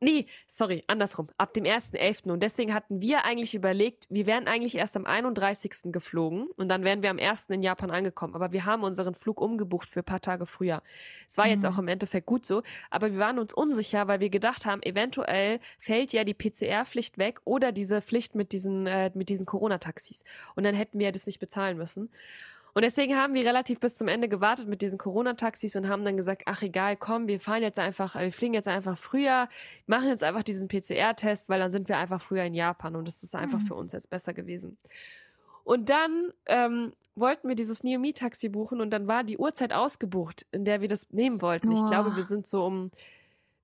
Nee, sorry, andersrum. Ab dem 1.11. Und deswegen hatten wir eigentlich überlegt, wir wären eigentlich erst am 31. geflogen und dann wären wir am 1. in Japan angekommen. Aber wir haben unseren Flug umgebucht für ein paar Tage früher. Es war mhm. jetzt auch im Endeffekt gut so, aber wir waren uns unsicher, weil wir gedacht haben, eventuell fällt ja die PCR-Pflicht weg oder diese Pflicht mit diesen, äh, mit diesen Corona-Taxis. Und dann hätten wir das nicht bezahlen müssen. Und deswegen haben wir relativ bis zum Ende gewartet mit diesen Corona-Taxis und haben dann gesagt, ach egal, komm, wir fahren jetzt einfach, wir fliegen jetzt einfach früher, machen jetzt einfach diesen PCR-Test, weil dann sind wir einfach früher in Japan und das ist einfach mhm. für uns jetzt besser gewesen. Und dann ähm, wollten wir dieses Neomi-Taxi buchen und dann war die Uhrzeit ausgebucht, in der wir das nehmen wollten. Oh. Ich glaube, wir sind so um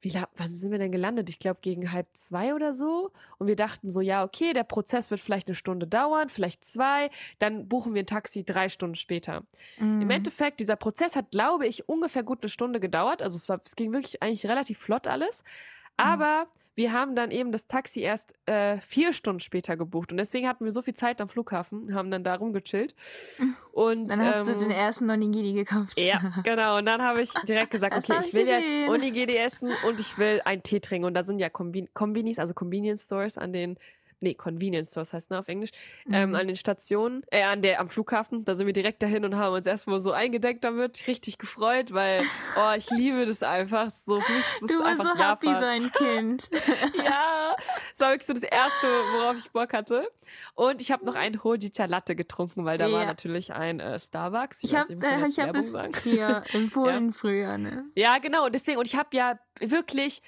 wie wann sind wir denn gelandet? Ich glaube gegen halb zwei oder so. Und wir dachten so, ja, okay, der Prozess wird vielleicht eine Stunde dauern, vielleicht zwei. Dann buchen wir ein Taxi drei Stunden später. Mhm. Im Endeffekt, dieser Prozess hat, glaube ich, ungefähr gut eine Stunde gedauert. Also es war, es ging wirklich eigentlich relativ flott alles. Mhm. Aber mhm. Wir haben dann eben das Taxi erst äh, vier Stunden später gebucht und deswegen hatten wir so viel Zeit am Flughafen, haben dann da rumgechillt. [laughs] Und, dann hast ähm, du den ersten Onigiri gekauft. Ja, [laughs] genau. Und dann habe ich direkt gesagt, okay, ich will gesehen. jetzt Onigiri essen und ich will einen Tee trinken. Und da sind ja Kombi Kombinis, also Convenience Stores an den nee, Convenience Stores heißt ne, auf Englisch, mhm. ähm, an den Stationen, äh, an der, am Flughafen. Da sind wir direkt dahin und haben uns erstmal so eingedeckt damit, richtig gefreut, weil, oh, ich liebe das einfach. So, für mich, das du warst so Japan. happy, so ein Kind. [laughs] ja, es war wirklich so das Erste, worauf ich Bock hatte. Und ich habe noch einen Hojicha Latte getrunken, weil da ja. war natürlich ein äh, Starbucks. Ich, ich habe äh, ich hab es dir [laughs] empfohlen ja. früher, ne? Ja, genau. Und deswegen, und ich habe ja wirklich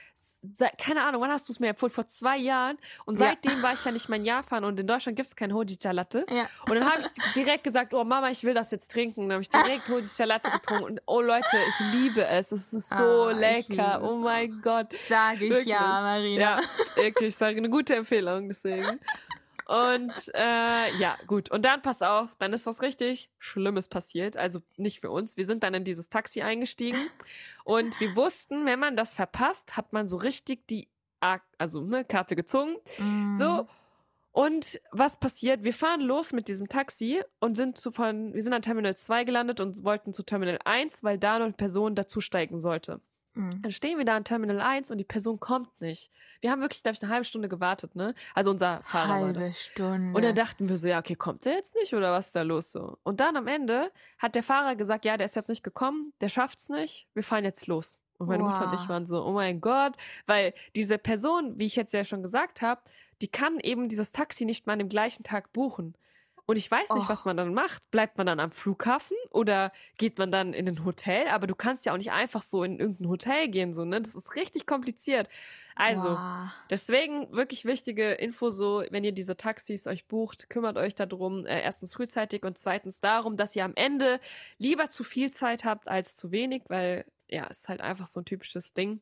keine Ahnung, wann hast du es mir empfohlen? Vor zwei Jahren. Und Ja. seitdem war ich ja nicht mehr in Japan und in Deutschland gibt es kein Hojicha Latte. Ja. Und dann habe ich direkt gesagt, oh Mama, ich will das jetzt trinken. Dann habe ich direkt Hojicha Latte getrunken. Und oh Leute, ich liebe es. Es ist so Ah, lecker. Oh mein Gott. Sag ich Wirklich. ja, Marina. Ja, wirklich, ich sage eine gute Empfehlung, deswegen. Und äh, ja, gut. Und dann pass auf, dann ist was richtig Schlimmes passiert. Also nicht für uns. Wir sind dann in dieses Taxi eingestiegen und wir wussten, wenn man das verpasst, hat man so richtig die also ne, Karte gezogen. Mm. So. Und was passiert? Wir fahren los mit diesem Taxi und sind zu von, wir sind an Terminal 2 gelandet und wollten zu Terminal 1, weil da noch eine Person dazusteigen sollte. Mm. Dann stehen wir da an Terminal 1 und die Person kommt nicht. Wir haben wirklich, glaube ich, eine halbe Stunde gewartet, ne? Also unser Fahrer war Halbe das. Stunde. Und dann dachten wir so, ja, okay, kommt der jetzt nicht oder was ist da los so? Und dann am Ende hat der Fahrer gesagt, ja, der ist jetzt nicht gekommen, der schafft's nicht, wir fahren jetzt los. Und meine Mutter und Wow. ich waren so, oh mein Gott, weil diese Person, wie ich jetzt ja schon gesagt habe, die kann eben dieses Taxi nicht mal an dem gleichen Tag buchen. Und ich weiß nicht, Och. was man dann macht. Bleibt man dann am Flughafen oder geht man dann in ein Hotel? Aber du kannst ja auch nicht einfach so in irgendein Hotel gehen, so, ne? Das ist richtig kompliziert. Also, Wow. Deswegen wirklich wichtige Info so, wenn ihr diese Taxis euch bucht, kümmert euch darum, äh, erstens frühzeitig und zweitens darum, dass ihr am Ende lieber zu viel Zeit habt als zu wenig, weil ja, es ist halt einfach so ein typisches Ding.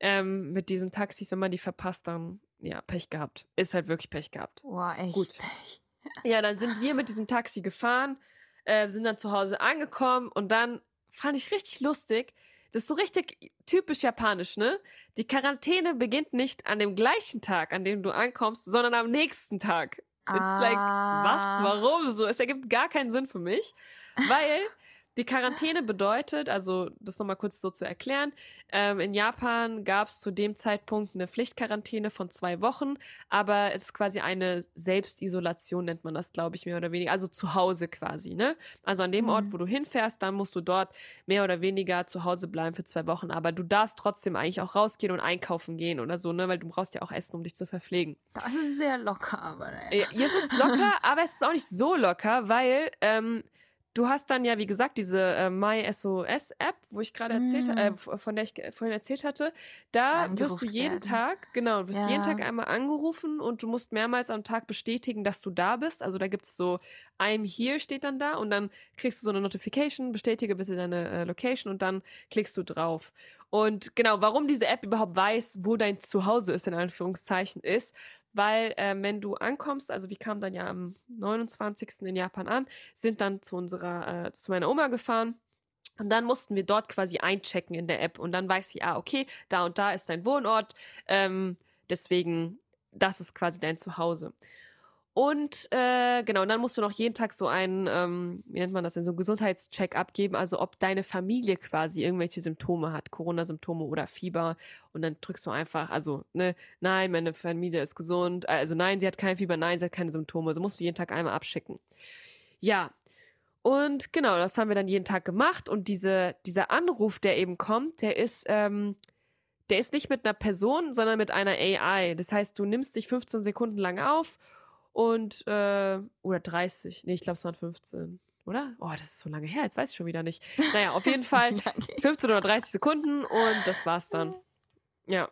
Ähm, mit diesen Taxis, wenn man die verpasst, dann ja, Pech gehabt. Ist halt wirklich Pech gehabt. Wow, echt. Gut. [laughs] Ja, dann sind wir mit diesem Taxi gefahren, äh, sind dann zu Hause angekommen und dann fand ich richtig lustig. Das ist so richtig typisch japanisch, ne? Die Quarantäne beginnt nicht an dem gleichen Tag, an dem du ankommst, sondern am nächsten Tag. It's like, Ah. was? Warum so? Es ergibt gar keinen Sinn für mich, weil [laughs] die Quarantäne bedeutet, also das nochmal kurz so zu erklären, ähm, in Japan gab es zu dem Zeitpunkt eine Pflichtquarantäne von zwei Wochen, aber es ist quasi eine Selbstisolation, nennt man das, glaube ich, mehr oder weniger. Also zu Hause quasi, ne? Also an dem Mhm. Ort, wo du hinfährst, dann musst du dort mehr oder weniger zu Hause bleiben für zwei Wochen. Aber du darfst trotzdem eigentlich auch rausgehen und einkaufen gehen oder so, ne? Weil du brauchst ja auch Essen, um dich zu verpflegen. Das ist sehr locker, aber naja. Ja, hier ist es locker, [laughs] aber es ist auch nicht so locker, weil ähm, du hast dann ja, wie gesagt, diese äh, MySOS-App, wo ich gerade erzählt Mm. äh, von der ich vorhin erzählt hatte. Da wirst du Angerufen jeden werden. Tag, genau, du wirst Ja. jeden Tag einmal angerufen und du musst mehrmals am Tag bestätigen, dass du da bist. Also da gibt es so, I'm here steht dann da und dann kriegst du so eine Notification, bestätige bitte deine äh, Location und dann klickst du drauf. Und genau, warum diese App überhaupt weiß, wo dein Zuhause ist, in Anführungszeichen, ist, weil ähm, wenn du ankommst, also wir kamen dann ja am 29. in Japan an, sind dann zu unserer, äh, zu meiner Oma gefahren. Und dann mussten wir dort quasi einchecken in der App. Und dann weiß sie, ah, okay, da und da ist dein Wohnort. Ähm, deswegen, das ist quasi dein Zuhause. Und äh, genau, und dann musst du noch jeden Tag so einen, ähm, wie nennt man das denn, so einen Gesundheitscheck abgeben, also ob deine Familie quasi irgendwelche Symptome hat, Corona-Symptome oder Fieber. Und dann drückst du einfach, also, ne, nein, meine Familie ist gesund, also nein, sie hat kein Fieber, nein, sie hat keine Symptome. Also musst du jeden Tag einmal abschicken. Ja. Und genau, das haben wir dann jeden Tag gemacht. Und diese, dieser Anruf, der eben kommt, der ist, ähm, der ist nicht mit einer Person, sondern mit einer AI. Das heißt, du nimmst dich 15 Sekunden lang auf und, äh, oder 30, nee, ich glaube, es waren 15, oder? Oh, das ist so lange her, jetzt weiß ich schon wieder nicht. Naja, auf [laughs] jeden Fall 15 oder 30 Sekunden und das war's dann. Ja,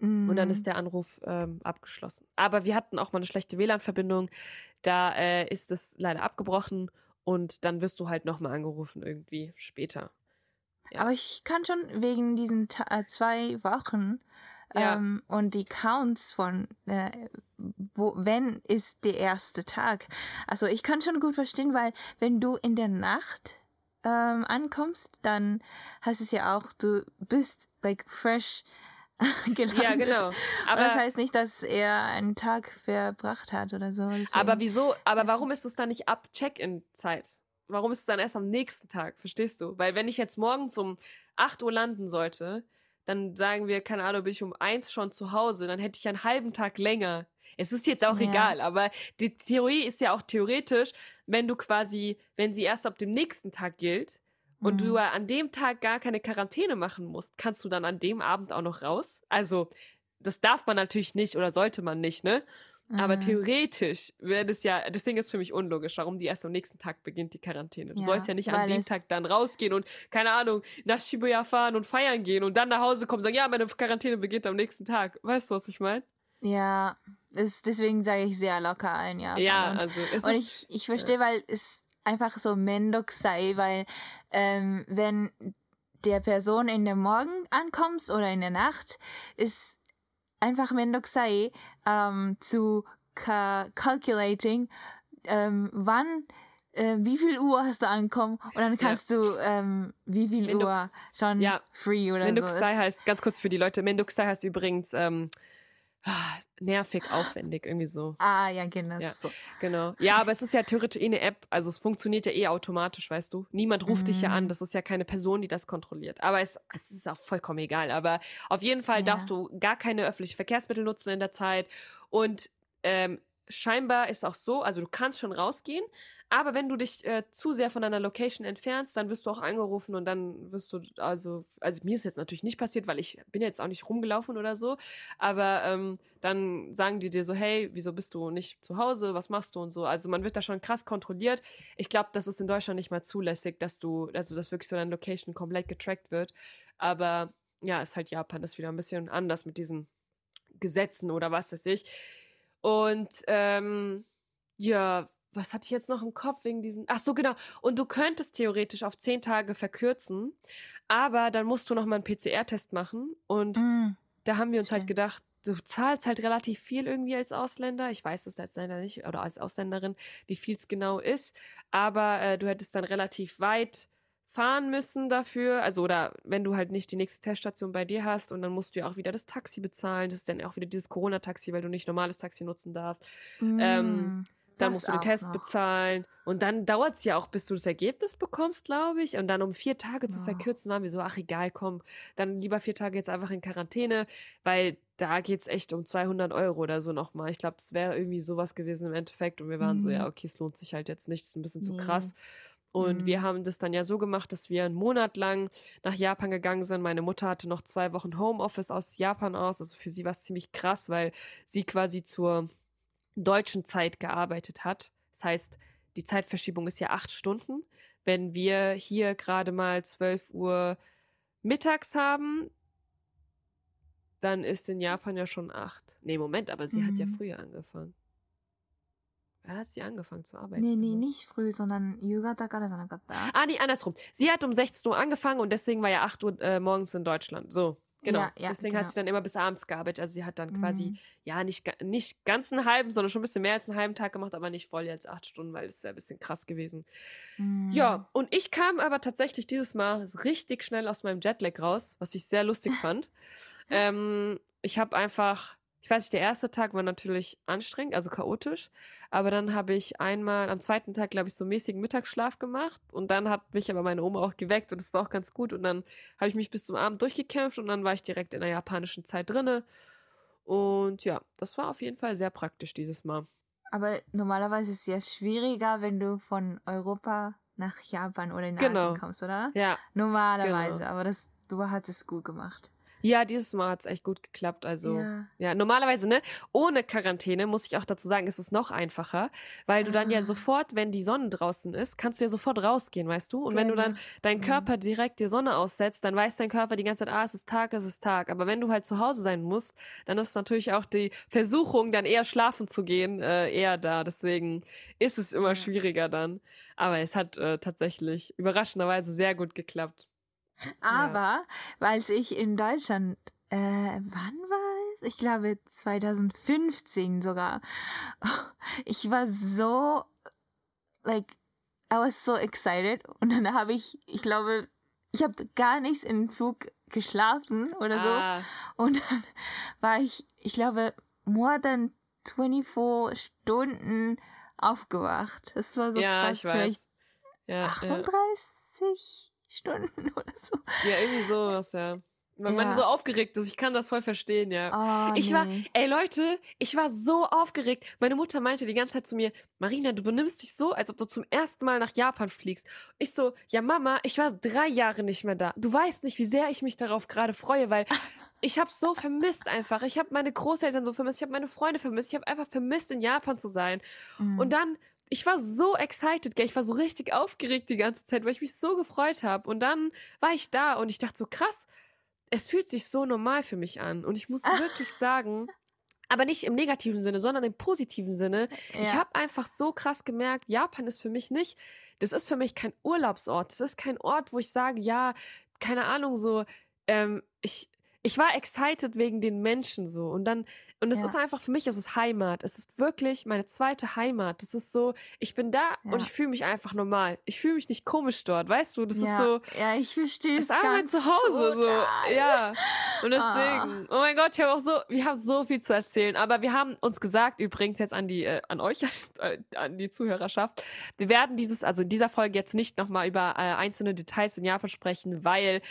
und dann ist der Anruf ähm, abgeschlossen. Aber wir hatten auch mal eine schlechte WLAN-Verbindung. Da äh, ist es leider abgebrochen und dann wirst du halt nochmal angerufen irgendwie später. Ja. Aber ich kann schon wegen diesen Ta äh, zwei Wochen Ja. ähm, und die Counts von äh, wo wenn ist der erste Tag. Also ich kann schon gut verstehen, weil wenn du in der Nacht ähm, ankommst, dann heißt es ja auch, du bist like fresh [laughs] gelandet. Ja, genau. Aber das heißt nicht, dass er einen Tag verbracht hat oder so. Deswegen. aber wieso, aber warum ist es dann nicht ab Check-in-Zeit? Warum ist es dann erst am nächsten Tag? Verstehst du? Weil wenn ich jetzt morgens um 8 Uhr landen sollte, dann sagen wir, keine Ahnung, bin ich um 1 schon zu Hause, dann hätte ich einen halben Tag länger. Es ist jetzt auch Ja. egal, aber die Theorie ist ja auch theoretisch, wenn du quasi, wenn sie erst ab dem nächsten Tag gilt und Mhm. du ja an dem Tag gar keine Quarantäne machen musst, kannst du dann an dem Abend auch noch raus? Also, das darf man natürlich nicht oder sollte man nicht, ne? Aber Mhm. theoretisch wäre das ja, das Ding ist für mich unlogisch, warum die erst am nächsten Tag beginnt, die Quarantäne. Du Ja, sollst ja nicht an dem Tag dann rausgehen und, keine Ahnung, nach Shibuya fahren und feiern gehen und dann nach Hause kommen und sagen, ja, meine Quarantäne beginnt am nächsten Tag. Weißt du, was ich meine? Ja, das, deswegen sage ich sehr locker ein, ja. Ja, und, also es und ist, ich, ich verstehe, weil es einfach so mendok sei, weil ähm, wenn der Person in der Morgen ankommst oder in der Nacht, ist einfach mendok sei ähm, zu ca calculating, ähm, wann, äh, wie viel Uhr hast du ankommen und dann kannst du ähm, wie viel Mendok- Uhr schon ja. free oder Menduxai so. Es- heißt, ganz kurz für die Leute, Menduxai heißt übrigens ähm, nervig, aufwendig, irgendwie so. Ah, ja, genau. Ja. So. Genau. Ja, aber es ist ja theoretisch eh eine App, also es funktioniert ja eh automatisch, weißt du. Niemand ruft dich ja Mhm. an, das ist ja keine Person, die das kontrolliert. Aber es, es ist auch vollkommen egal. Aber auf jeden Fall Ja. darfst du gar keine öffentlichen Verkehrsmittel nutzen in der Zeit. Und ähm, scheinbar ist auch so, also du kannst schon rausgehen, aber wenn du dich äh, zu sehr von deiner Location entfernst, dann wirst du auch angerufen und dann wirst du, also, also mir ist jetzt natürlich nicht passiert, weil ich bin jetzt auch nicht rumgelaufen oder so, aber ähm, dann sagen die dir so, hey, wieso bist du nicht zu Hause, was machst du und so. Also man wird da schon krass kontrolliert. Ich glaube, das ist in Deutschland nicht mal zulässig, dass du, also dass wirklich so deine Location komplett getrackt wird. Aber ja, ist halt Japan, das ist wieder ein bisschen anders mit diesen Gesetzen oder was weiß ich. Und ähm, ja, was hatte ich jetzt noch im Kopf wegen diesen. Ach so, genau. Und du könntest theoretisch auf zehn Tage verkürzen, aber dann musst du noch mal einen PCR-Test machen. Und Mm. da haben wir uns halt Stimmt. gedacht, du zahlst halt relativ viel irgendwie als Ausländer. Ich weiß es als Länder nicht oder als Ausländerin, wie viel es genau ist. Aber äh, du hättest dann relativ weit fahren müssen dafür. Also, oder wenn du halt nicht die nächste Teststation bei dir hast und dann musst du ja auch wieder das Taxi bezahlen. Das ist dann auch wieder dieses Corona-Taxi, weil du nicht normales Taxi nutzen darfst. Ähm, Dann Das musst du den Test noch. bezahlen. Und dann dauert es ja auch, bis du das Ergebnis bekommst, glaube ich. Und dann um vier Tage zu Ja. verkürzen, waren wir so, ach egal, komm, dann lieber vier Tage jetzt einfach in Quarantäne, weil da geht es echt um 200 Euro oder so nochmal. Ich glaube, das wäre irgendwie sowas gewesen im Endeffekt. Und wir waren so, Mhm. ja, okay, es lohnt sich halt jetzt nicht, ist ein bisschen zu Nee. krass. Und wir Mhm. haben das dann ja so gemacht, dass wir einen Monat lang nach Japan gegangen sind. Meine Mutter hatte noch zwei Wochen Homeoffice aus Japan aus. Also für sie war es ziemlich krass, weil sie quasi zur deutschen Zeit gearbeitet hat. Das heißt, die Zeitverschiebung ist ja acht Stunden. Wenn wir hier gerade mal 12 Uhr mittags haben, dann ist in Japan ja schon acht. Nee, Moment, aber sie hat ja Mhm. früher angefangen. Wann hat sie angefangen zu arbeiten? Nee, nee, Immer? nicht früh, sondern Yugata kara sanakatta. Ah, nee, andersrum. Sie hat um 16 Uhr angefangen und deswegen war ja 8 Uhr äh, morgens in Deutschland. So, genau. Ja, ja, deswegen genau. hat sie dann immer bis abends gearbeitet. Also sie hat dann quasi, Mhm. ja, nicht, nicht ganz einen halben, sondern schon ein bisschen mehr als einen halben Tag gemacht, aber nicht voll jetzt acht Stunden, weil das wäre ein bisschen krass gewesen. Mhm. Ja, und ich kam aber tatsächlich dieses Mal richtig schnell aus meinem Jetlag raus, was ich sehr lustig fand. [laughs] ähm, ich habe einfach, ich weiß nicht, der erste Tag war natürlich anstrengend, also chaotisch, aber dann habe ich einmal am zweiten Tag, glaube ich, so mäßigen Mittagsschlaf gemacht und dann hat mich aber meine Oma auch geweckt und das war auch ganz gut und dann habe ich mich bis zum Abend durchgekämpft und dann war ich direkt in der japanischen Zeit drinne. Und ja, das war auf jeden Fall sehr praktisch dieses Mal. Aber normalerweise ist es ja schwieriger, wenn du von Europa nach Japan oder in Genau. Asien kommst, oder? Ja, Normalerweise, Genau. aber das, du hast es gut gemacht. Ja, dieses Mal hat es echt gut geklappt. Also Ja. Ja, normalerweise, ne? Ohne Quarantäne, muss ich auch dazu sagen, ist es noch einfacher, weil du dann ja Ah. sofort, wenn die Sonne draußen ist, kannst du ja sofort rausgehen, weißt du? Und wenn du dann deinen Mhm. Körper direkt die Sonne aussetzt, dann weiß dein Körper die ganze Zeit, ah, es ist Tag, es ist Tag. Aber wenn du halt zu Hause sein musst, dann ist natürlich auch die Versuchung, dann eher schlafen zu gehen, äh, eher da. Deswegen ist es immer Ja. schwieriger dann. Aber es hat äh, tatsächlich überraschenderweise sehr gut geklappt. Aber, weil ich in Deutschland, äh, wann war es? Ich glaube 2015 sogar. [laughs] Ich war so, like, I was so excited. Und dann habe ich, ich glaube, ich habe gar nichts im Flug geschlafen oder so. Ah, Und dann [laughs] war ich, ich glaube, more than 24 Stunden aufgewacht. Das war so ja, krass. ich weiß. Vielleicht Ja, ja. 38 Stunden [laughs] oder so. ja, irgendwie sowas, ja. Weil man Ja. so aufgeregt ist. Ich kann das voll verstehen, ja. Oh, Ich war, nee. ey Leute, ich war so aufgeregt. Meine Mutter meinte die ganze Zeit zu mir, Marina, du benimmst dich so, als ob du zum ersten Mal nach Japan fliegst. Ich so, ja Mama, ich war drei Jahre nicht mehr da. Du weißt nicht, wie sehr ich mich darauf gerade freue, weil [laughs] ich habe so vermisst einfach. Ich habe meine Großeltern so vermisst, ich habe meine Freunde vermisst, ich habe einfach vermisst, in Japan zu sein. Mhm. Und dann, ich war so excited, gell? ich war so richtig aufgeregt die ganze Zeit, weil ich mich so gefreut habe. Und dann war ich da und ich dachte so, krass, es fühlt sich so normal für mich an. Und ich muss [laughs] wirklich sagen, aber nicht im negativen Sinne, sondern im positiven Sinne. Ich Ja. habe einfach so krass gemerkt, Japan ist für mich nicht, das ist für mich kein Urlaubsort. Das ist kein Ort, wo ich sage, ja, keine Ahnung, so, ähm, ich, ich war excited wegen den Menschen so. Und dann, und es Ja. ist einfach für mich, es ist Heimat. Es ist wirklich meine zweite Heimat. Das ist so, ich bin da Ja. und ich fühle mich einfach normal. Ich fühle mich nicht komisch dort, weißt du? Das ja. ist so, ja, ich verstehe es ganz Zuhause. total. So. Ja. Und Ah. deswegen, oh mein Gott, ich habe auch so, wir haben so viel zu erzählen. Aber wir haben uns gesagt, übrigens jetzt an die, äh, an euch, [laughs] äh, an die Zuhörerschaft, wir werden dieses, also in dieser Folge jetzt nicht nochmal über äh, einzelne Details in Japan sprechen, weil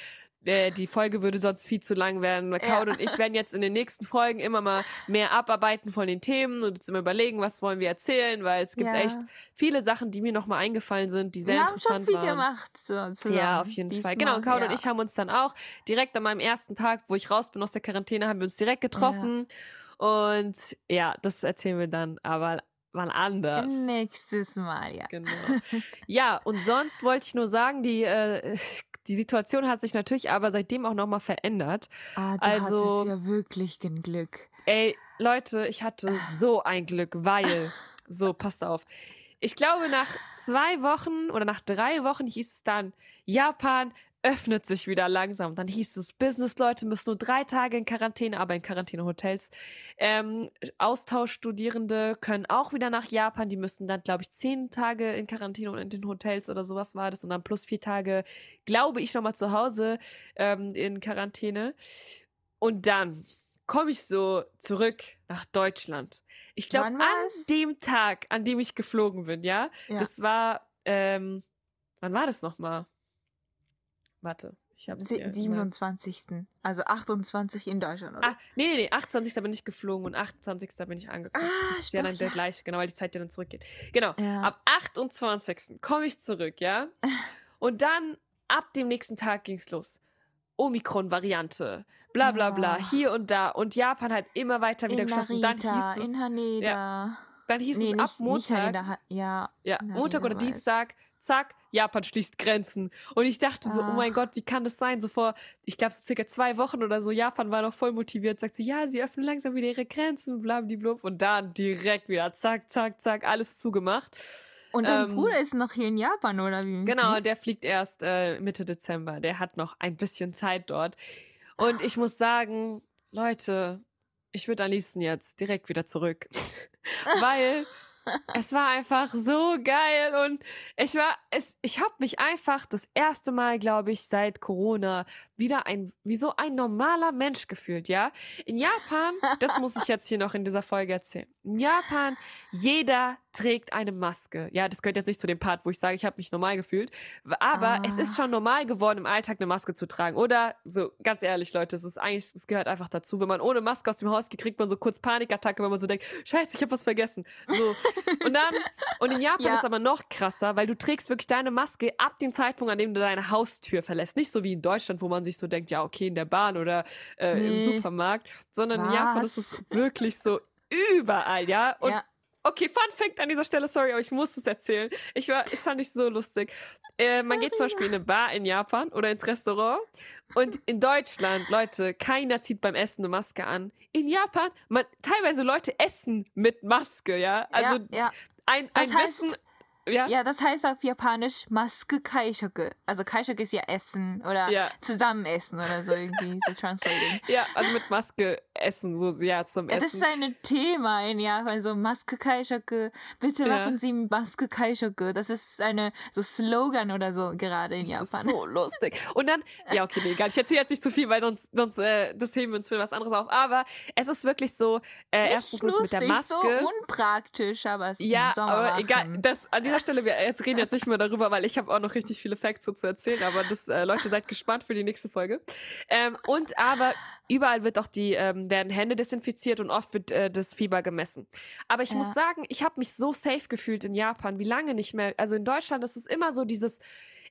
äh, die Folge würde sonst viel zu lang werden. Kaut und ich werden jetzt in den nächsten Folgen immer mal mehr abarbeiten von den Themen und uns immer überlegen, was wollen wir erzählen, weil es gibt Ja. echt viele Sachen, die mir nochmal eingefallen sind, die sehr Wir haben schon interessant viel waren. gemacht so, zusammen. Ja, auf jeden Fall. diesmal, Genau, und Kaut ja. und ich haben uns dann auch direkt an meinem ersten Tag, wo ich raus bin aus der Quarantäne, haben wir uns direkt getroffen. Und ja, das erzählen wir dann aber mal anders. Nächstes Mal, ja. Genau. [laughs] Ja, und sonst wollte ich nur sagen, die, äh, die Situation hat sich natürlich aber seitdem auch nochmal verändert. Ah, du Also- hattest ja wirklich ein Glück. Ey, Leute, ich hatte so ein Glück, weil, so, [laughs] passt auf. Ich glaube, nach zwei Wochen oder nach drei Wochen hieß es dann, Japan öffnet sich wieder langsam. Dann hieß es, Business-Leute müssen nur drei Tage in Quarantäne, aber in Quarantänehotels. Ähm, Austauschstudierende können auch wieder nach Japan. Die müssen dann, glaube ich, zehn Tage in Quarantäne und in den Hotels oder sowas war das. Und dann plus vier Tage, glaube ich, nochmal zu Hause ähm, in Quarantäne. Und dann komme ich so zurück nach Deutschland. Ich glaube, an dem Tag, an dem ich geflogen bin, ja, Ja. das war, ähm, wann war das nochmal? Warte, ich habe Sie- 27. Also 28 in Deutschland, oder? Ah, nee, nee, nee, 28. bin ich geflogen und 28. bin ich angekommen. Ah, das ist ja dann der ja. gleiche, genau, weil die Zeit ja dann zurückgeht. Genau, Ja. ab 28. komme ich zurück, ja? [laughs] Und dann, ab dem nächsten Tag ging's los. Omikron-Variante, bla bla bla, Ah. hier und da. Und Japan hat immer weiter wieder in geschlossen. Dann Narita, hieß es, in Haneda. dann hieß nee, es nicht, ab nicht Montag, Haneda, Ha- ja. ja, Narita Montag oder es. Dienstag, zack, Japan schließt Grenzen. Und ich dachte so, oh mein Ach. Gott, wie kann das sein? So vor, ich glaube, so circa zwei Wochen oder so, Japan war noch voll motiviert, sagt so, ja, sie öffnen langsam wieder ihre Grenzen, blablablub. Und dann direkt wieder, zack, zack, zack, alles zugemacht. Und dein Ähm, Bruder ist noch hier in Japan, oder wie? Genau, der fliegt erst äh, Mitte Dezember. Der hat noch ein bisschen Zeit dort. Und ich muss sagen, Leute, ich würde am liebsten jetzt direkt wieder zurück. [laughs] Weil es war einfach so geil und ich war, es, ich habe mich einfach das erste Mal, glaube ich, seit Corona wieder ein, wie so ein normaler Mensch gefühlt, ja? In Japan, das muss ich jetzt hier noch in dieser Folge erzählen. In Japan, jeder trägt eine Maske. Ja, das gehört jetzt nicht zu dem Part, wo ich sage, ich habe mich normal gefühlt. Aber Ah. es ist schon normal geworden, im Alltag eine Maske zu tragen. Oder so, ganz ehrlich, Leute, es ist eigentlich, es gehört einfach dazu. Wenn man ohne Maske aus dem Haus geht, kriegt man so kurz Panikattacke, wenn man so denkt, scheiße, ich habe was vergessen. So. Und dann, und in Japan Ja. ist aber noch krasser, weil du trägst wirklich deine Maske ab dem Zeitpunkt, an dem du deine Haustür verlässt. Nicht so wie in Deutschland, wo man sich so denkt, ja, okay, in der Bahn oder äh, Nee. im Supermarkt, sondern in Japan ist Was? es [laughs] wirklich so überall, ja. Und ja. Okay, Fun Fact an dieser Stelle, sorry, aber ich muss es erzählen. Ich war, ich fand ich so lustig. Äh, man geht zum Beispiel in eine Bar in Japan oder ins Restaurant und in Deutschland, Leute, keiner zieht beim Essen eine Maske an. In Japan, man, teilweise Leute essen mit Maske, ja. Also ja, ja. ein, Das ein heißt- Wissen, ja. ja, das heißt auf Japanisch Maske Kaishoku. Also Kaishoku ist ja Essen oder Ja. zusammen essen oder so irgendwie, so [laughs] translating. Ja, also mit Maske essen, so ja zum Ja, das Essen. ist ein Thema in Japan, so Maske Kaishoku. Bitte Ja. machen Sie Maske Kaishoku. Das ist eine so Slogan oder so gerade in Das ist Japan. so lustig. Und dann, ja, okay, nee, egal. Ich erzähle jetzt nicht zu viel, weil sonst, sonst äh, das heben wir uns für was anderes auf. Aber es ist wirklich so, äh, erstens ist mit der lustig, Maske. so unpraktisch, aber es Ja, im Sommer aber egal. Das, an dieser Stelle, wir jetzt reden jetzt nicht mehr darüber, weil ich habe auch noch richtig viele Facts so zu erzählen. Aber das, äh, Leute, seid gespannt für die nächste Folge. Ähm, und aber überall wird auch die, ähm, werden Hände desinfiziert und oft wird äh, das Fieber gemessen. Aber ich Ja. muss sagen, ich habe mich so safe gefühlt in Japan, wie lange nicht mehr. Also in Deutschland ist es immer so dieses,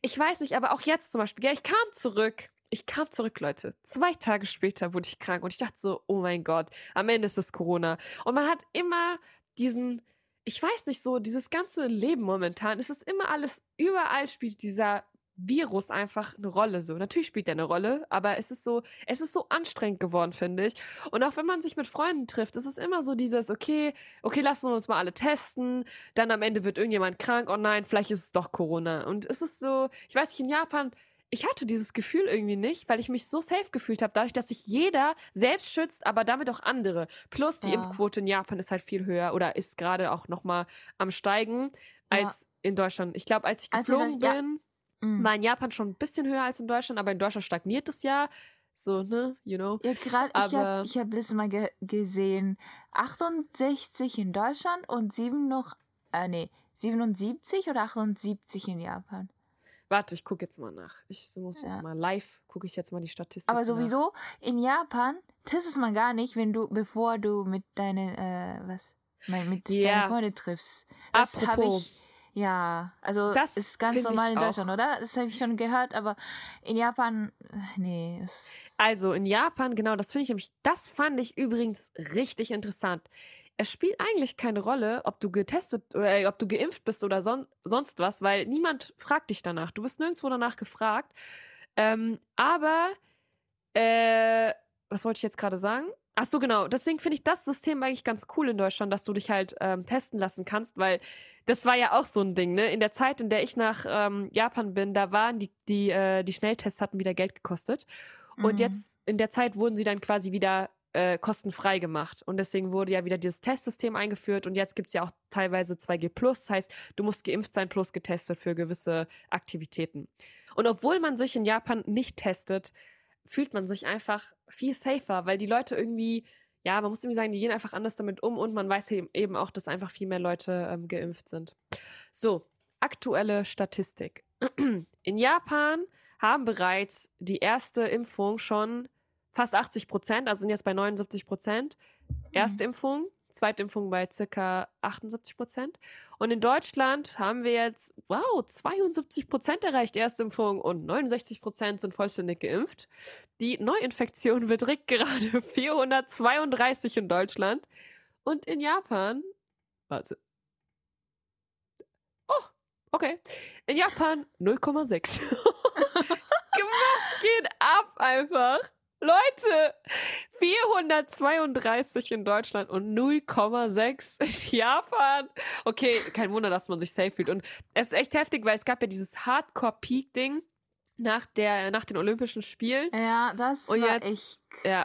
ich weiß nicht, aber auch jetzt zum Beispiel, gell, ich kam zurück ich kam zurück, Leute. Zwei Tage später wurde ich krank und ich dachte so, oh mein Gott, am Ende ist es Corona. Und man hat immer diesen, ich weiß nicht so, dieses ganze Leben momentan, es ist immer alles, überall spielt dieser Virus einfach eine Rolle so. Natürlich spielt er eine Rolle, aber es ist so, es ist so anstrengend geworden, finde ich. Und auch wenn man sich mit Freunden trifft, ist es immer so dieses, okay, okay, lassen wir uns mal alle testen, dann am Ende wird irgendjemand krank, oh nein, vielleicht ist es doch Corona. Und es ist so, ich weiß nicht, in Japan, ich hatte dieses Gefühl irgendwie nicht, weil ich mich so safe gefühlt habe, dadurch, dass sich jeder selbst schützt, aber damit auch andere. Plus die ja. Impfquote in Japan ist halt viel höher oder ist gerade auch noch mal am steigen als ja. in Deutschland. Ich glaube, als ich geflogen also, bin, ja Mhm. War in Japan schon ein bisschen höher als in Deutschland, aber in Deutschland stagniert es ja. So, ne, you know. Ja, gerade, ich habe ich hab letztes Mal ge gesehen, 68 in Deutschland und 7 noch, äh, nee, 77 oder 78 in Japan. Warte, ich gucke jetzt mal nach. Ich muss ja. jetzt mal live, gucke ich jetzt mal die Statistik Aber sowieso, nach. in Japan testest man gar nicht, wenn du, bevor du mit deinen, äh, was, mit ja. deinen Freunden triffst. Das habe ich ja, also das ist ganz normal in Deutschland, auch. oder? Das habe ich schon gehört, aber in Japan, nee. Also in Japan, genau, das finde ich nämlich, das fand ich übrigens richtig interessant. Es spielt eigentlich keine Rolle, ob du getestet oder äh, ob du geimpft bist oder son sonst was, weil niemand fragt dich danach. Du wirst nirgendwo danach gefragt. Ähm, aber, äh, was wollte ich jetzt gerade sagen? Ach so, genau. Deswegen finde ich das System eigentlich ganz cool in Deutschland, dass du dich halt ähm, testen lassen kannst, weil das war ja auch so ein Ding, ne? In der Zeit, in der ich nach ähm, Japan bin, da waren die, die, äh, die Schnelltests hatten wieder Geld gekostet. Mhm. Und jetzt, in der Zeit wurden sie dann quasi wieder äh, kostenfrei gemacht. Und deswegen wurde ja wieder dieses Testsystem eingeführt und jetzt gibt es ja auch teilweise 2G Plus. Das heißt, du musst geimpft sein plus getestet für gewisse Aktivitäten. Und obwohl man sich in Japan nicht testet, fühlt man sich einfach viel safer, weil die Leute irgendwie, ja, man muss irgendwie sagen, die gehen einfach anders damit um und man weiß eben auch, dass einfach viel mehr Leute ähm, geimpft sind. So, aktuelle Statistik. [clears throat] In Japan haben bereits die erste Impfung schon fast 80 Prozent, also sind jetzt bei 79 Prozent. Mhm. Impfung Zweitimpfung bei circa 78 Prozent. Und in Deutschland haben wir jetzt, wow, 72 Prozent erreicht Erstimpfung und 69 Prozent sind vollständig geimpft. Die Neuinfektion beträgt gerade [laughs] 432 in Deutschland. Und in Japan, warte. Oh, okay. In Japan 0,6. Was [laughs] [laughs] geht ab einfach? Leute, 432 in Deutschland und 0,6 in Japan. Okay, kein Wunder, dass man sich safe fühlt. Und es ist echt heftig, weil es gab ja dieses Hardcore-Peak-Ding nach der nach den Olympischen Spielen. Ja, das und war jetzt, echt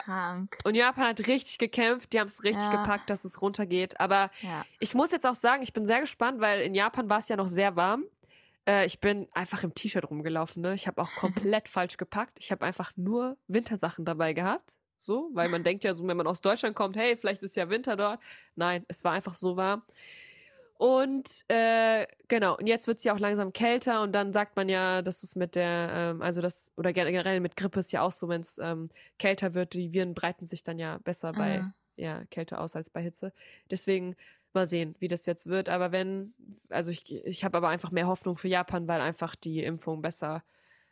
krank. Ja. Und Japan hat richtig gekämpft, die haben es richtig ja. gepackt, dass es runtergeht. Aber ja. ich muss jetzt auch sagen, ich bin sehr gespannt, weil in Japan war es ja noch sehr warm. Äh, ich bin einfach im T-Shirt rumgelaufen. Ne? Ich habe auch komplett [laughs] falsch gepackt. Ich habe einfach nur Wintersachen dabei gehabt. So, weil man denkt ja so, wenn man aus Deutschland kommt, hey, vielleicht ist ja Winter dort. Nein, es war einfach so warm. Und äh, genau, und jetzt wird es ja auch langsam kälter und dann sagt man ja, dass es mit der, ähm, also das, oder generell mit Grippe ist ja auch so, wenn es ähm, kälter wird, die Viren breiten sich dann ja besser bei mhm. ja, Kälte aus als bei Hitze. Deswegen Mal sehen, wie das jetzt wird. Aber wenn, also ich, ich habe aber einfach mehr Hoffnung für Japan, weil einfach die Impfungen besser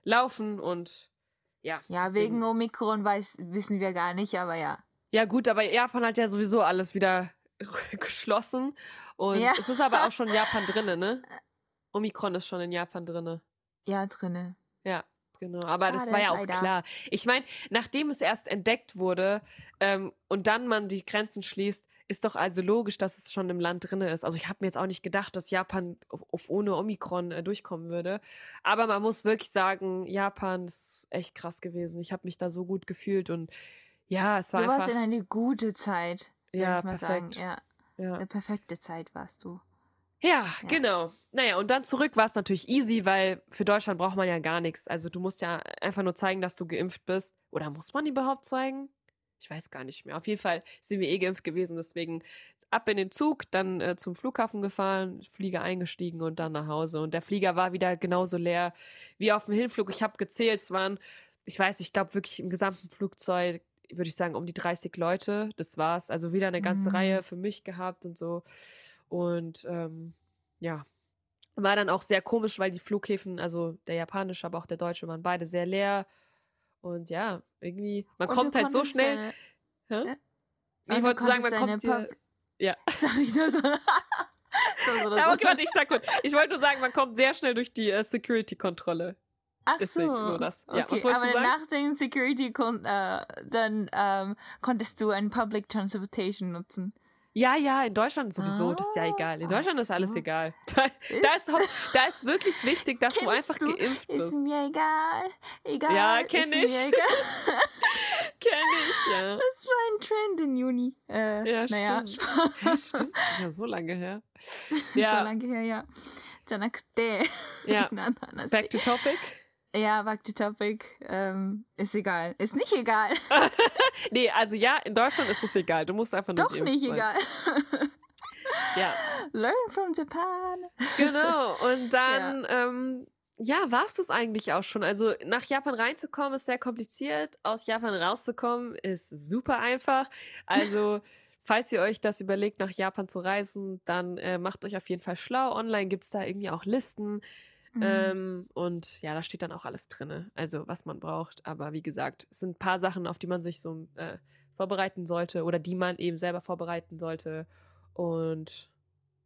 laufen und ja. Ja, deswegen. wegen Omikron weiß, wissen wir gar nicht, aber ja. Ja, gut, aber Japan hat ja sowieso alles wieder [laughs] geschlossen. Und ja. es ist aber auch schon [laughs] Japan drinne, ne? Omikron ist schon in Japan drinne. Ja, drinne. Ja, genau. Aber Schade, das war ja auch leider. klar. Ich meine, nachdem es erst entdeckt wurde ähm, und dann man die Grenzen schließt, ist doch also logisch, dass es schon im Land drin ist. Also ich habe mir jetzt auch nicht gedacht, dass Japan auf, auf ohne Omikron äh, durchkommen würde. Aber man muss wirklich sagen, Japan ist echt krass gewesen. Ich habe mich da so gut gefühlt und ja, es war du einfach. Du warst in eine gute Zeit. Ja, perfekt. Ja, ja. Eine perfekte Zeit warst du. Ja, ja, genau. Naja, und dann zurück war es natürlich easy, weil für Deutschland braucht man ja gar nichts. Also du musst ja einfach nur zeigen, dass du geimpft bist. Oder muss man überhaupt zeigen? Ich weiß gar nicht mehr. Auf jeden Fall sind wir eh geimpft gewesen, deswegen ab in den Zug, dann äh, zum Flughafen gefahren, Flieger eingestiegen und dann nach Hause. Und der Flieger war wieder genauso leer wie auf dem Hinflug. Ich habe gezählt, es waren, ich weiß, ich glaube wirklich im gesamten Flugzeug, würde ich sagen, um die 30 Leute. Das war's. Also wieder eine ganze mhm. Reihe für mich gehabt und so. Und ähm, ja, war dann auch sehr komisch, weil die Flughäfen, also der japanische, aber auch der deutsche, waren beide sehr leer. Und ja, irgendwie, man Und kommt halt so schnell. deine- Hä? Ja. Ich wollte sagen, man kommt hier, Ja. [laughs] Sag ich nur so. [laughs] so, so. Ja, okay, warte, ich sag kurz. Ich wollte nur sagen, man kommt sehr schnell durch die äh, Security-Kontrolle. Ach deswegen so. nur das. Ja, okay, aber nach dem Security kon äh, dann ähm, konntest du ein Public Transportation nutzen. Ja, ja, in Deutschland sowieso, das ist ja Ah, egal. In ach Deutschland ist alles so. egal. [laughs] Da, da, ist, [laughs] hau- da ist wirklich wichtig, dass du Kennst einfach du? geimpft Ist bist. mir egal. Egal. Ja, kenn ist ich. Mir egal. [laughs] Kenn ich, ja. Das war ein Trend im Juni. Äh, Ja, naja, stimmt. Ja, stimmt. Ja, so lange her. so Ja, lange her, ja. じゃなくて、ja.何の話 Back to topic. Ja, back to topic. Ähm, ist egal. Ist nicht egal. [laughs] Nee, also ja, in Deutschland ist es egal. Du musst einfach nur Doch nicht sein. egal. [laughs] Ja, Learn from Japan. genau. Und [laughs] dann, ähm, ja, war es das eigentlich auch schon. Also nach Japan reinzukommen ist sehr kompliziert. Aus Japan rauszukommen ist super einfach. Also falls ihr euch das überlegt, nach Japan zu reisen, dann äh, macht euch auf jeden Fall schlau. Online gibt es da irgendwie auch Listen. Mhm. Ähm, und ja, da steht dann auch alles drin. Also was man braucht. Aber wie gesagt, es sind ein paar Sachen, auf die man sich so äh, vorbereiten sollte oder die man eben selber vorbereiten sollte. Und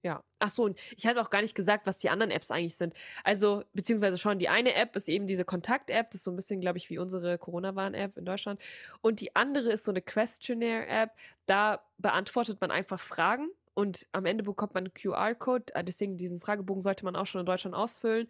ja. Ach so, und ich hatte auch gar nicht gesagt, was die anderen Apps eigentlich sind. Also, beziehungsweise schon, die eine App ist eben diese Kontakt-App. Das ist so ein bisschen, glaube ich, wie unsere Corona-Warn-App in Deutschland. Und die andere ist so eine Questionnaire-App. Da beantwortet man einfach Fragen und am Ende bekommt man einen QR-Code. Äh, Deswegen diesen Fragebogen sollte man auch schon in Deutschland ausfüllen.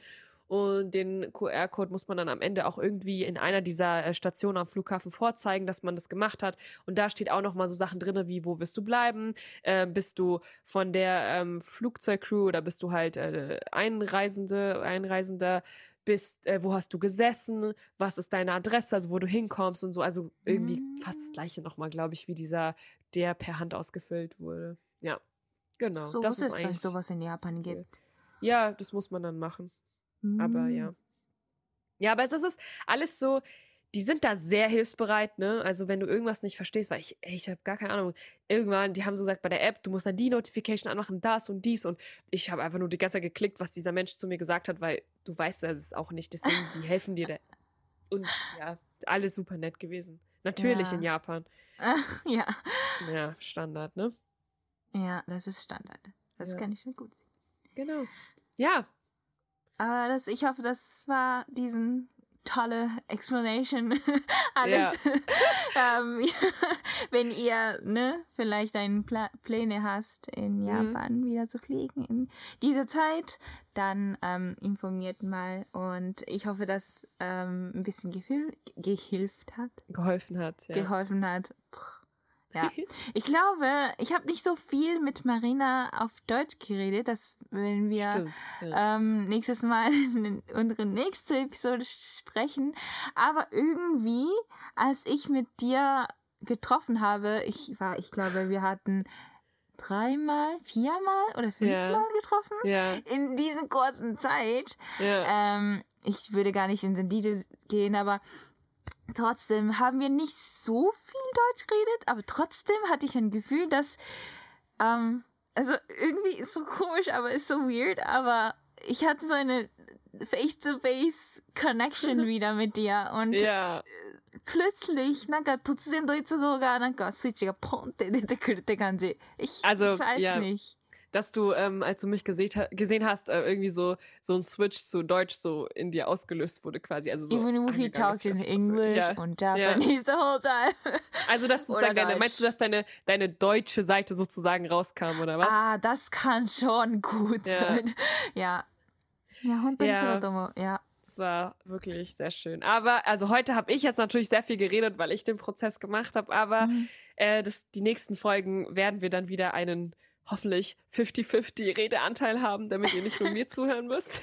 Und den QR-Code muss man dann am Ende auch irgendwie in einer dieser äh, Stationen am Flughafen vorzeigen, dass man das gemacht hat. Und da steht auch noch mal so Sachen drin, wie wo wirst du bleiben? Äh, bist du von der ähm, Flugzeugcrew oder bist du halt äh, Einreisende, Einreisender? Bist, äh, wo hast du gesessen? Was ist deine Adresse? Also wo du hinkommst und so. Also irgendwie Mm. fast das gleiche nochmal, glaube ich, wie dieser, der per Hand ausgefüllt wurde. Ja, genau. so das ist es, eigentlich es sowas in Japan gibt. Ja, das muss man dann machen. Aber Mm. ja. Ja, aber das ist alles so, die sind da sehr hilfsbereit, ne? Also wenn du irgendwas nicht verstehst, weil ich, ey, ich habe gar keine Ahnung. Irgendwann, die haben so gesagt, bei der App, du musst dann die Notification anmachen, das und dies. Und ich habe einfach nur die ganze Zeit geklickt, was dieser Mensch zu mir gesagt hat, weil du weißt ja, es ist auch nicht, deswegen, die helfen dir da. [laughs] Und ja, alles super nett gewesen. Natürlich Ja. in Japan. Ach, [laughs] ja. Ja, Standard, ne? Ja, das ist Standard. Das Ja. kann ich schon gut sehen. Genau. Ja, Aber das, ich hoffe, das war diesen tolle Explanation. [laughs] Alles. [laughs] ähm, [laughs] wenn ihr ne, vielleicht ein Pla Pläne hast, in Mhm. Japan wieder zu fliegen in dieser Zeit, dann ähm, informiert mal. Und ich hoffe, dass ähm, ein bisschen Gefühl, gehilft hat. geholfen hat. Ja. geholfen hat. Puh. Ja, [laughs] ich glaube, ich habe nicht so viel mit Marina auf Deutsch geredet, dass wenn wir Stimmt. Ja. ähm, nächstes Mal in unsere nächste Episode sprechen. Aber irgendwie, als ich mit dir getroffen habe, ich war, ich glaube, wir hatten dreimal, viermal oder fünfmal Ja. getroffen ja, in diesen kurzen Zeit. ja. Ähm, ich würde gar nicht in den Details gehen, aber trotzdem haben wir nicht so viel Deutsch geredet, aber trotzdem hatte ich ein Gefühl, dass, ähm, also irgendwie ist so komisch, aber ist so weird, aber ich hatte so eine Face-to-Face-Connection wieder [laughs] mit dir und いや、 plötzlich なんか突然ドイツ語がなんかスイッチがポンって出てくるって感じ。Ich, Also, ich weiß ja. nicht. dass du, ähm, als du mich gesehen, gesehen hast, äh, irgendwie so, so ein Switch zu Deutsch so in dir ausgelöst wurde quasi. Also so Even if he talks in English ja. und Japanese ja. the whole time. Also das sozusagen [laughs] deine, meinst du, dass deine, deine deutsche Seite sozusagen rauskam oder was? Ah, das kann schon gut ja. sein. [laughs] Ja. Ja, ja. ja. Das war wirklich sehr schön. Aber also heute habe ich jetzt natürlich sehr viel geredet, weil ich den Prozess gemacht habe, aber mhm. äh, das, die nächsten Folgen werden wir dann wieder einen hoffentlich 50-50 Redeanteil haben, damit ihr nicht nur mir [laughs] zuhören müsst.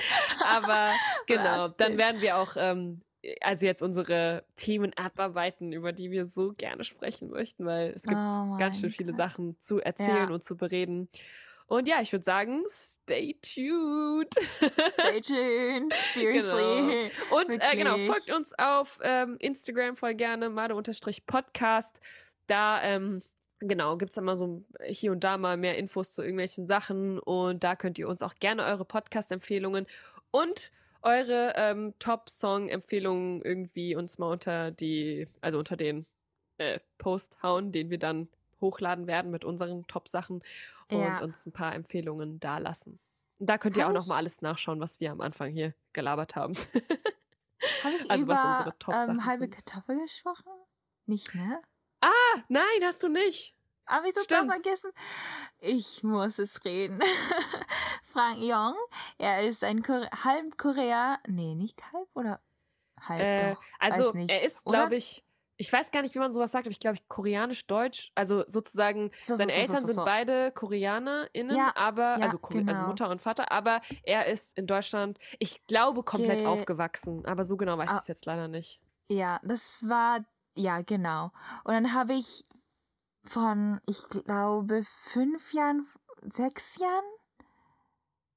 [laughs] Aber genau, dann werden wir auch ähm, also jetzt unsere Themen abarbeiten, über die wir so gerne sprechen möchten, weil es gibt Oh ganz schön viele Gott. Sachen zu erzählen Ja. und zu bereden. Und ja, ich würde sagen, stay tuned. Stay [laughs] tuned. Seriously. Und äh, genau, folgt uns auf ähm, Instagram voll gerne, made-podcast. Da, ähm, genau, gibt es immer so hier und da mal mehr Infos zu irgendwelchen Sachen. Und da könnt ihr uns auch gerne eure Podcast-Empfehlungen und eure ähm, Top-Song-Empfehlungen irgendwie uns mal unter die, also unter den äh, Post hauen, den wir dann hochladen werden mit unseren Top-Sachen und Ja. uns ein paar Empfehlungen dalassen. Und da könnt ihr Hab auch noch ich- mal alles nachschauen, was wir am Anfang hier gelabert haben. Habe ich [laughs] Also, was über unsere Top-Sachen ähm, halbe. Kartoffel gesprochen? Nicht, ne? Ah, nein, hast du nicht. Aber ich doch vergessen. Ich muss es reden. [laughs] Frank Yong, er ist ein Kore halb Korea, nee, nicht halb oder halb Äh, doch. also nicht. er ist, glaube ich, ich weiß gar nicht, wie man sowas sagt, aber ich glaube, ich koreanisch-deutsch, also sozusagen, So, so, seine so, Eltern sind beide KoreanerInnen, Ja, aber, ja, also, Kore also genau. Mutter und Vater, aber er ist in Deutschland, ich glaube, komplett Ge- aufgewachsen, aber so genau weiß Ah. ich es jetzt leider nicht. Ja, das war, ja, genau. Und dann habe ich von, ich glaube, fünf Jahren, sechs Jahren,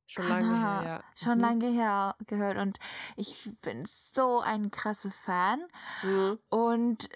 Schon lange her, Ahnung, ja. schon Mhm. lange her gehört. Und ich bin so ein krasser Fan. Mhm. Und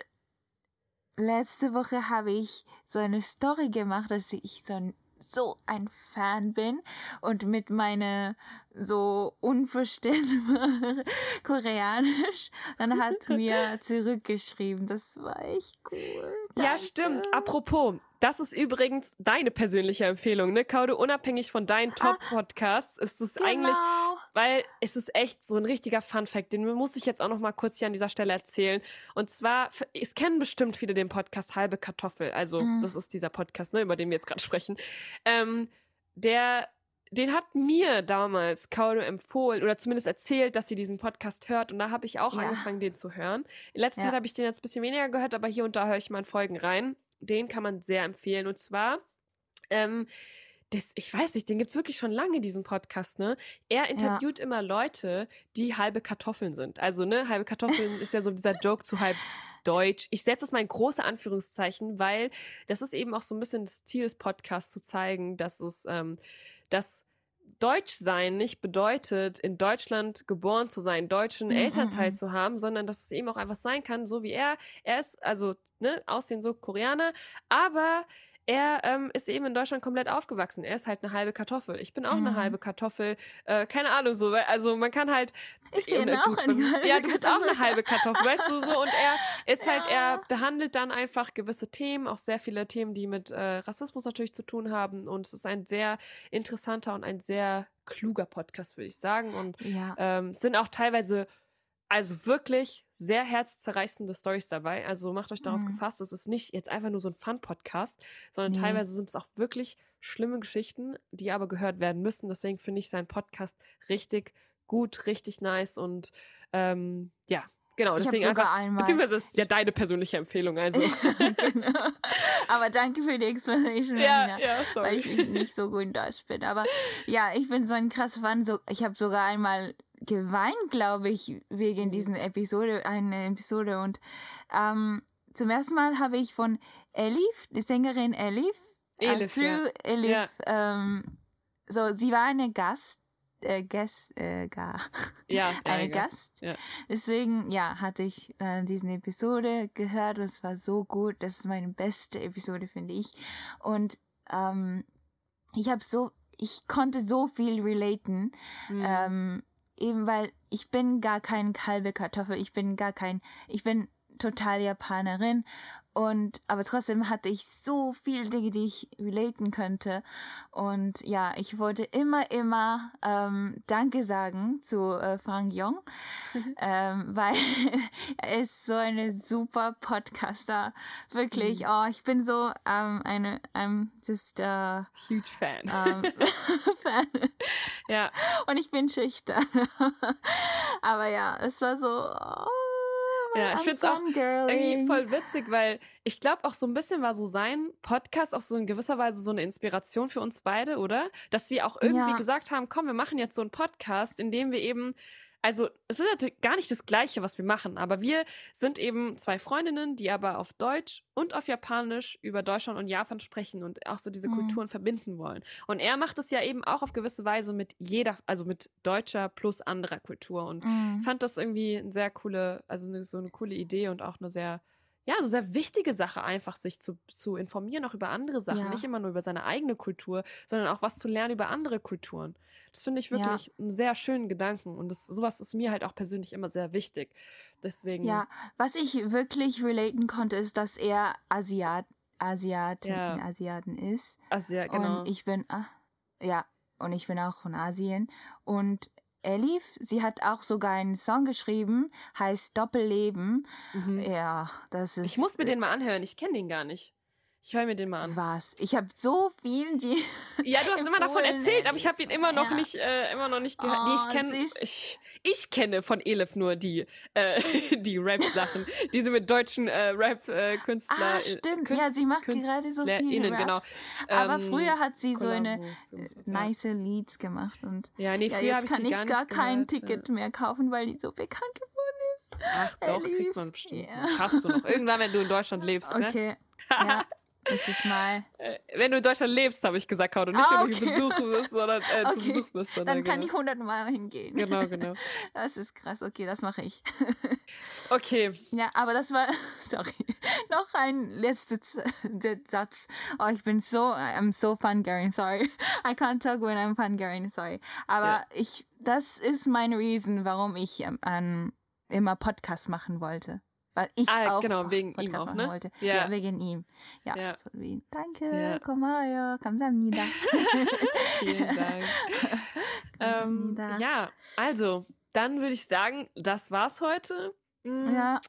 letzte Woche habe ich so eine Story gemacht, dass ich so ein, so ein Fan bin und mit meiner so unverständbar [laughs] Koreanisch, dann hat [laughs] mir zurückgeschrieben. Das war echt cool. Ja, Danke. stimmt. Apropos, das ist übrigens deine persönliche Empfehlung, ne? Kaude, unabhängig von deinen Top-Podcasts, ist es eigentlich Ah. Genau. Weil es ist echt so ein richtiger Fun-Fact, den muss ich jetzt auch noch mal kurz hier an dieser Stelle erzählen. Und zwar, es kennen bestimmt viele den Podcast Halbe Kartoffel. Also, Mhm. das ist dieser Podcast, ne, über den wir jetzt gerade sprechen. Ähm, der, den hat mir damals Kaudo empfohlen oder zumindest erzählt, dass sie diesen Podcast hört. Und da habe ich auch Ja. angefangen, den zu hören. In letzter Ja. Zeit habe ich den jetzt ein bisschen weniger gehört, aber hier und da höre ich mal in Folgen rein. Den kann man sehr empfehlen. Und zwar, ähm, das, ich weiß nicht, den gibt's wirklich schon lange, diesen Podcast, ne? Er interviewt immer Leute, die halbe Kartoffeln sind. Also, ne, halbe Kartoffeln ist ja so dieser Joke zu halb Deutsch. Ich setze es mal in große Anführungszeichen, weil das ist eben auch so ein bisschen das Ziel des Podcasts zu zeigen, dass es, ähm, dass Deutschsein nicht bedeutet, in Deutschland geboren zu sein, deutschen Mhm, Elternteil mhm. zu haben, sondern dass es eben auch einfach sein kann, so wie er. Er ist also, ne, Aussehen so Koreaner, aber er ähm, ist eben in Deutschland komplett aufgewachsen. Er ist halt eine halbe Kartoffel. Ich bin auch eine Mhm. halbe Kartoffel. Äh, keine Ahnung so. weil- Also man kann halt. Ich bin auch du- eine halbe Ja, du bist auch eine Kartoffel. halbe Kartoffel, weißt du so. Und er ist halt, er Ja. behandelt dann einfach gewisse Themen, auch sehr viele Themen, die mit äh, Rassismus natürlich zu tun haben. Und es ist ein sehr interessanter und ein sehr kluger Podcast, würde ich sagen. Und Ja. ähm, es sind auch teilweise, also wirklich sehr herzzerreißende Stories dabei. Also macht euch darauf Mhm. gefasst, es ist nicht jetzt einfach nur so ein Fun-Podcast, sondern Nee. teilweise sind es auch wirklich schlimme Geschichten, die aber gehört werden müssen. Deswegen finde ich seinen Podcast richtig gut, richtig nice und ähm, ja, genau. Ich Deswegen sogar einfach, einmal- beziehungsweise ist ja deine persönliche Empfehlung. Also [laughs] genau. Aber danke für die Explanation, ja, ja, weil sorry. ich nicht so gut in Deutsch bin. Aber ja, ich bin so ein krasser Fan. So, ich habe sogar einmal geweint, glaube ich, wegen diesen Episode, eine Episode. Und ähm, zum ersten Mal habe ich von Elif, die Sängerin Elif, Elif, äh, through Elif, Ja. ähm, so, sie war eine Gast, äh, Gast, äh, gar, Ja, [laughs] ja, eine guess. Gast. Ja. Deswegen, ja, hatte ich äh, diesen Episode gehört und es war so gut. Das ist meine beste Episode, finde ich. Und ähm, ich habe so, ich konnte so viel relaten, Mhm. ähm, eben weil ich bin gar kein halbe Kartoffel, ich bin gar kein, ich bin total Japanerin und aber trotzdem hatte ich so viele Dinge, die ich relaten könnte und ja, ich wollte immer immer ähm, Danke sagen zu äh, Frank Jong, [laughs] ähm, weil [laughs] er ist so eine super Podcaster, wirklich. Oh, ich bin so ähm, eine, I'm just uh, Huge Fan. ähm, [laughs] Fan. ja. Und ich bin schüchtern. Aber ja, es war so. Oh, Ja, ich I'm find's auch irgendwie voll witzig, weil ich glaube auch so ein bisschen war so sein Podcast auch so in gewisser Weise so eine Inspiration für uns beide, oder? Dass wir auch irgendwie Ja. gesagt haben, komm, wir machen jetzt so einen Podcast, in dem wir eben also es ist natürlich gar nicht das Gleiche, was wir machen, aber wir sind eben zwei Freundinnen, die aber auf Deutsch und auf Japanisch über Deutschland und Japan sprechen und auch so diese Mhm. Kulturen verbinden wollen. Und er macht es ja eben auch auf gewisse Weise mit jeder, also mit deutscher plus anderer Kultur. Und Mhm. fand das irgendwie eine sehr coole, also so eine coole Idee und auch eine sehr, ja, so sehr wichtige Sache, einfach sich zu, zu informieren, auch über andere Sachen. Ja. Nicht immer nur über seine eigene Kultur, sondern auch was zu lernen über andere Kulturen. Das finde ich wirklich einen sehr schönen Gedanken. Und das, sowas ist mir halt auch persönlich immer sehr wichtig. Deswegen. Ja, was ich wirklich relaten konnte, ist, dass er Asiat, Asiatin, Ja. Asiaten ist. Ja, genau. Und ich bin, ah, ja, und ich bin auch von Asien. Und Elif, sie hat auch sogar einen Song geschrieben, heißt Doppelleben. mhm. Ja, das ist. Ich muss mir den mal anhören. Ich kenne den gar nicht. Ich höre mir den mal an. Was? Ich habe so viel, die. Ja, du hast immer davon erzählt, aber ich habe ihn immer noch [laughs] Ja. nicht, äh, immer noch nicht gehört. nee, Oh, ich kenne, süß. ich, ich kenne von Elif nur die, äh, [laughs] die Rap-Sachen, diese mit deutschen äh, Rap-Künstlern. Ah, stimmt. Ja, sie macht gerade so viele KünstlerInnen, genau. Raps. Aber Ähm, früher hat sie so eine äh, nice Leads gemacht und Ja, nee, ja, jetzt kann ich gar, gar kein. Ticket mehr kaufen, weil die so bekannt geworden ist. Ach doch, Elif. kriegt man bestimmt. Ja. Schaffst du noch. Irgendwann, wenn du in Deutschland lebst, ne? Okay. [laughs] ja. Nächstes Mal. Äh, Wenn du in Deutschland lebst, habe ich gesagt, Kaudo. Nicht, Ah, wenn du okay. besuchen bist, sondern äh, zu Okay. Besuch bist. Dann Sondern, kann ich genau. hundertmal hingehen. Genau, genau. [laughs] Das ist krass. Okay, das mache ich. [laughs] Okay, Ja, aber das war, [laughs] sorry, noch ein letzter Satz. Oh, ich bin so, I'm so fangirling, sorry. I can't talk when I'm fangirling, sorry. Aber Ja. ich, das ist mein Reason, warum ich ähm, immer Podcast machen wollte weil ich ah, auch genau, wegen Podcast ihm auch, machen ne? wollte. Ja. ja. wegen ihm. Ja, ja. So wie, danke, ja. komayo, kamsamnida. [laughs] Vielen Dank. [laughs] ähm, ja, also, dann würde ich sagen, das war's heute. Mhm. Ja.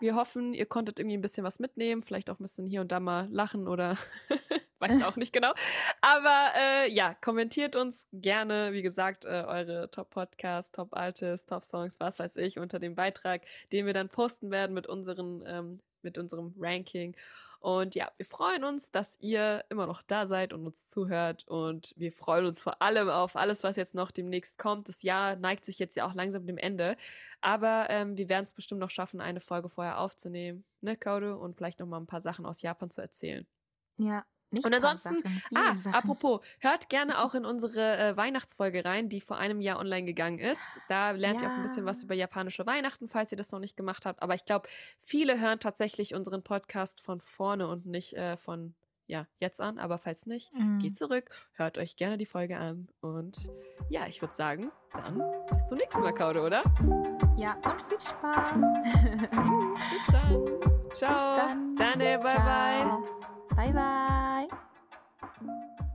Wir hoffen, ihr konntet irgendwie ein bisschen was mitnehmen, vielleicht auch ein bisschen hier und da mal lachen oder [laughs] weiß auch nicht genau. Aber äh, ja, kommentiert uns gerne, wie gesagt, äh, eure Top-Podcasts, Top-Artists, Top-Songs, was weiß ich, unter dem Beitrag, den wir dann posten werden mit, unseren, ähm, mit unserem Ranking. Und ja, wir freuen uns, dass ihr immer noch da seid und uns zuhört. Und wir freuen uns vor allem auf alles, was jetzt noch demnächst kommt. Das Jahr neigt sich jetzt ja auch langsam dem Ende. Aber ähm, wir werden es bestimmt noch schaffen, eine Folge vorher aufzunehmen, ne, Kaude? Und vielleicht noch mal ein paar Sachen aus Japan zu erzählen. ja. Nicht Und ansonsten- Ah, Sachen. apropos, hört gerne auch in unsere äh, Weihnachtsfolge rein, die vor einem Jahr online gegangen ist. Da lernt ihr auch ein bisschen Ja. was über japanische Weihnachten, falls ihr das noch nicht gemacht habt. Aber ich glaube, viele hören tatsächlich unseren Podcast von vorne und nicht äh, von ja, jetzt an. Aber falls nicht, Mhm. geht zurück, hört euch gerne die Folge an. Und ja, ich würde sagen, dann bis zum nächsten Mal, Kaude, oder? Ja, und viel Spaß. [laughs] Bis dann. Ciao. Bis dann. Jane, bye bye. Ciao. Bye bye. thank you